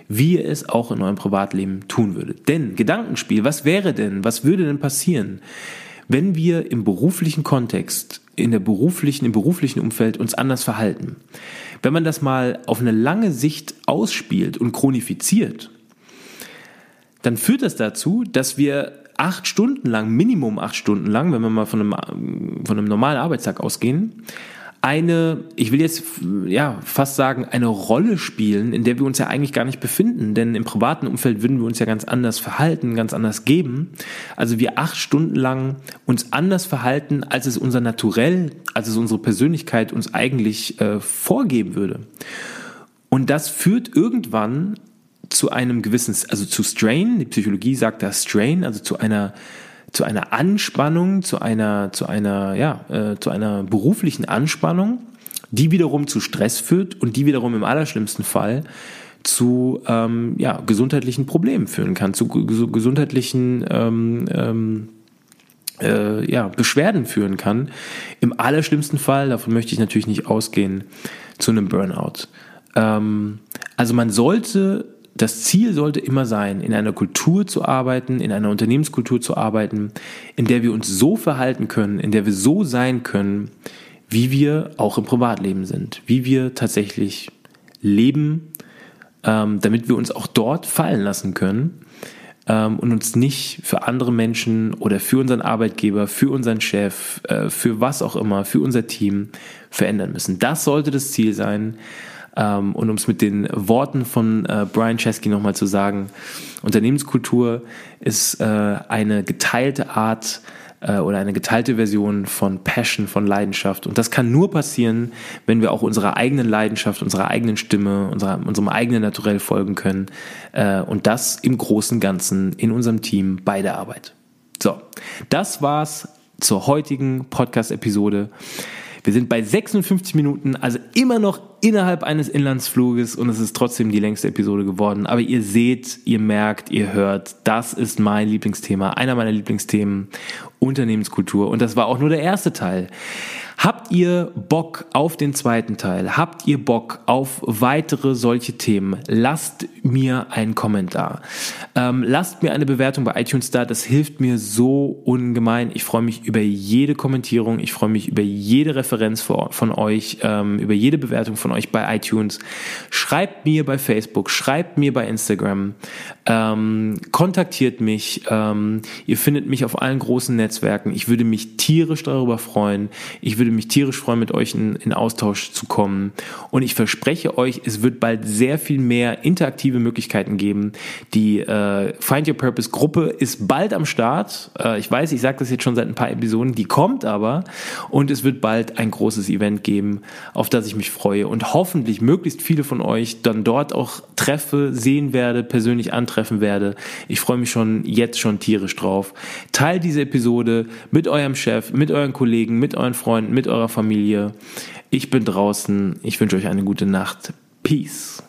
wie ihr es auch in eurem Privatleben tun würdet. Denn Gedankenspiel, was wäre denn, was würde denn passieren, wenn wir im beruflichen Kontext, in der beruflichen, im beruflichen Umfeld uns anders verhalten? Wenn man das mal auf eine lange Sicht ausspielt und chronifiziert, dann führt das dazu, dass wir acht Stunden lang, Minimum acht Stunden lang, wenn wir mal von einem, von einem normalen Arbeitstag ausgehen, eine, ich will jetzt ja fast sagen, eine Rolle spielen, in der wir uns ja eigentlich gar nicht befinden. Denn im privaten Umfeld würden wir uns ja ganz anders verhalten, ganz anders geben. Also wir acht Stunden lang uns anders verhalten, als es unser Naturell, als es unsere Persönlichkeit uns eigentlich äh, vorgeben würde. Und das führt irgendwann zu einem gewissen, also zu Strain, die Psychologie sagt da Strain, also zu einer zu einer Anspannung, zu einer, zu einer, ja, äh, zu einer beruflichen Anspannung, die wiederum zu Stress führt und die wiederum im allerschlimmsten Fall zu ähm, ja, gesundheitlichen Problemen führen kann, zu gesundheitlichen ähm, ähm, äh, ja, Beschwerden führen kann. Im allerschlimmsten Fall, davon möchte ich natürlich nicht ausgehen, zu einem Burnout. Ähm, also man sollte das Ziel sollte immer sein, in einer Kultur zu arbeiten, in einer Unternehmenskultur zu arbeiten, in der wir uns so verhalten können, in der wir so sein können, wie wir auch im Privatleben sind, wie wir tatsächlich leben, ähm, damit wir uns auch dort fallen lassen können ähm, und uns nicht für andere Menschen oder für unseren Arbeitgeber, für unseren Chef, äh, für was auch immer, für unser Team verändern müssen. Das sollte das Ziel sein. Ähm, und um es mit den Worten von äh, Brian Chesky nochmal zu sagen, Unternehmenskultur ist äh, eine geteilte Art äh, oder eine geteilte Version von Passion, von Leidenschaft. Und das kann nur passieren, wenn wir auch unserer eigenen Leidenschaft, unserer eigenen Stimme, unserer, unserem eigenen Naturell folgen können. und das im großen Ganzen in unserem Team bei der Arbeit. So, das war's zur heutigen Podcast-Episode. Wir sind bei 56 Minuten, also immer noch innerhalb eines Inlandsfluges und es ist trotzdem die längste Episode geworden. Aber ihr seht, ihr merkt, ihr hört, das ist mein Lieblingsthema, einer meiner Lieblingsthemen, Unternehmenskultur. Und das war auch nur der erste Teil. Habt ihr Bock auf den zweiten Teil? Habt ihr Bock auf weitere solche Themen? Lasst mir einen Kommentar. Ähm, lasst mir eine Bewertung bei iTunes da. Das hilft mir so ungemein. Ich freue mich über jede Kommentierung. Ich freue mich über jede Referenz von euch, ähm, über jede Bewertung von euch bei iTunes. Schreibt mir bei Facebook, schreibt mir bei Instagram, ähm, kontaktiert mich. Ähm, ihr findet mich auf allen großen Netzwerken. Ich würde mich tierisch darüber freuen. Ich würde würde mich tierisch freuen, mit euch in, in Austausch zu kommen. Und ich verspreche euch, es wird bald sehr viel mehr interaktive Möglichkeiten geben. Die äh, Find Your Purpose Gruppe ist bald am Start. Äh, ich weiß, ich sage das jetzt schon seit ein paar Episoden, die kommt aber. Und es wird bald ein großes Event geben, auf das ich mich freue und hoffentlich möglichst viele von euch dann dort auch treffe, sehen werde, persönlich antreffen werde. Ich freue mich schon jetzt schon tierisch drauf. Teilt diese Episode mit eurem Chef, mit euren Kollegen, mit euren Freunden, mit eurer Familie. Ich bin draußen. Ich wünsche euch eine gute Nacht. Peace.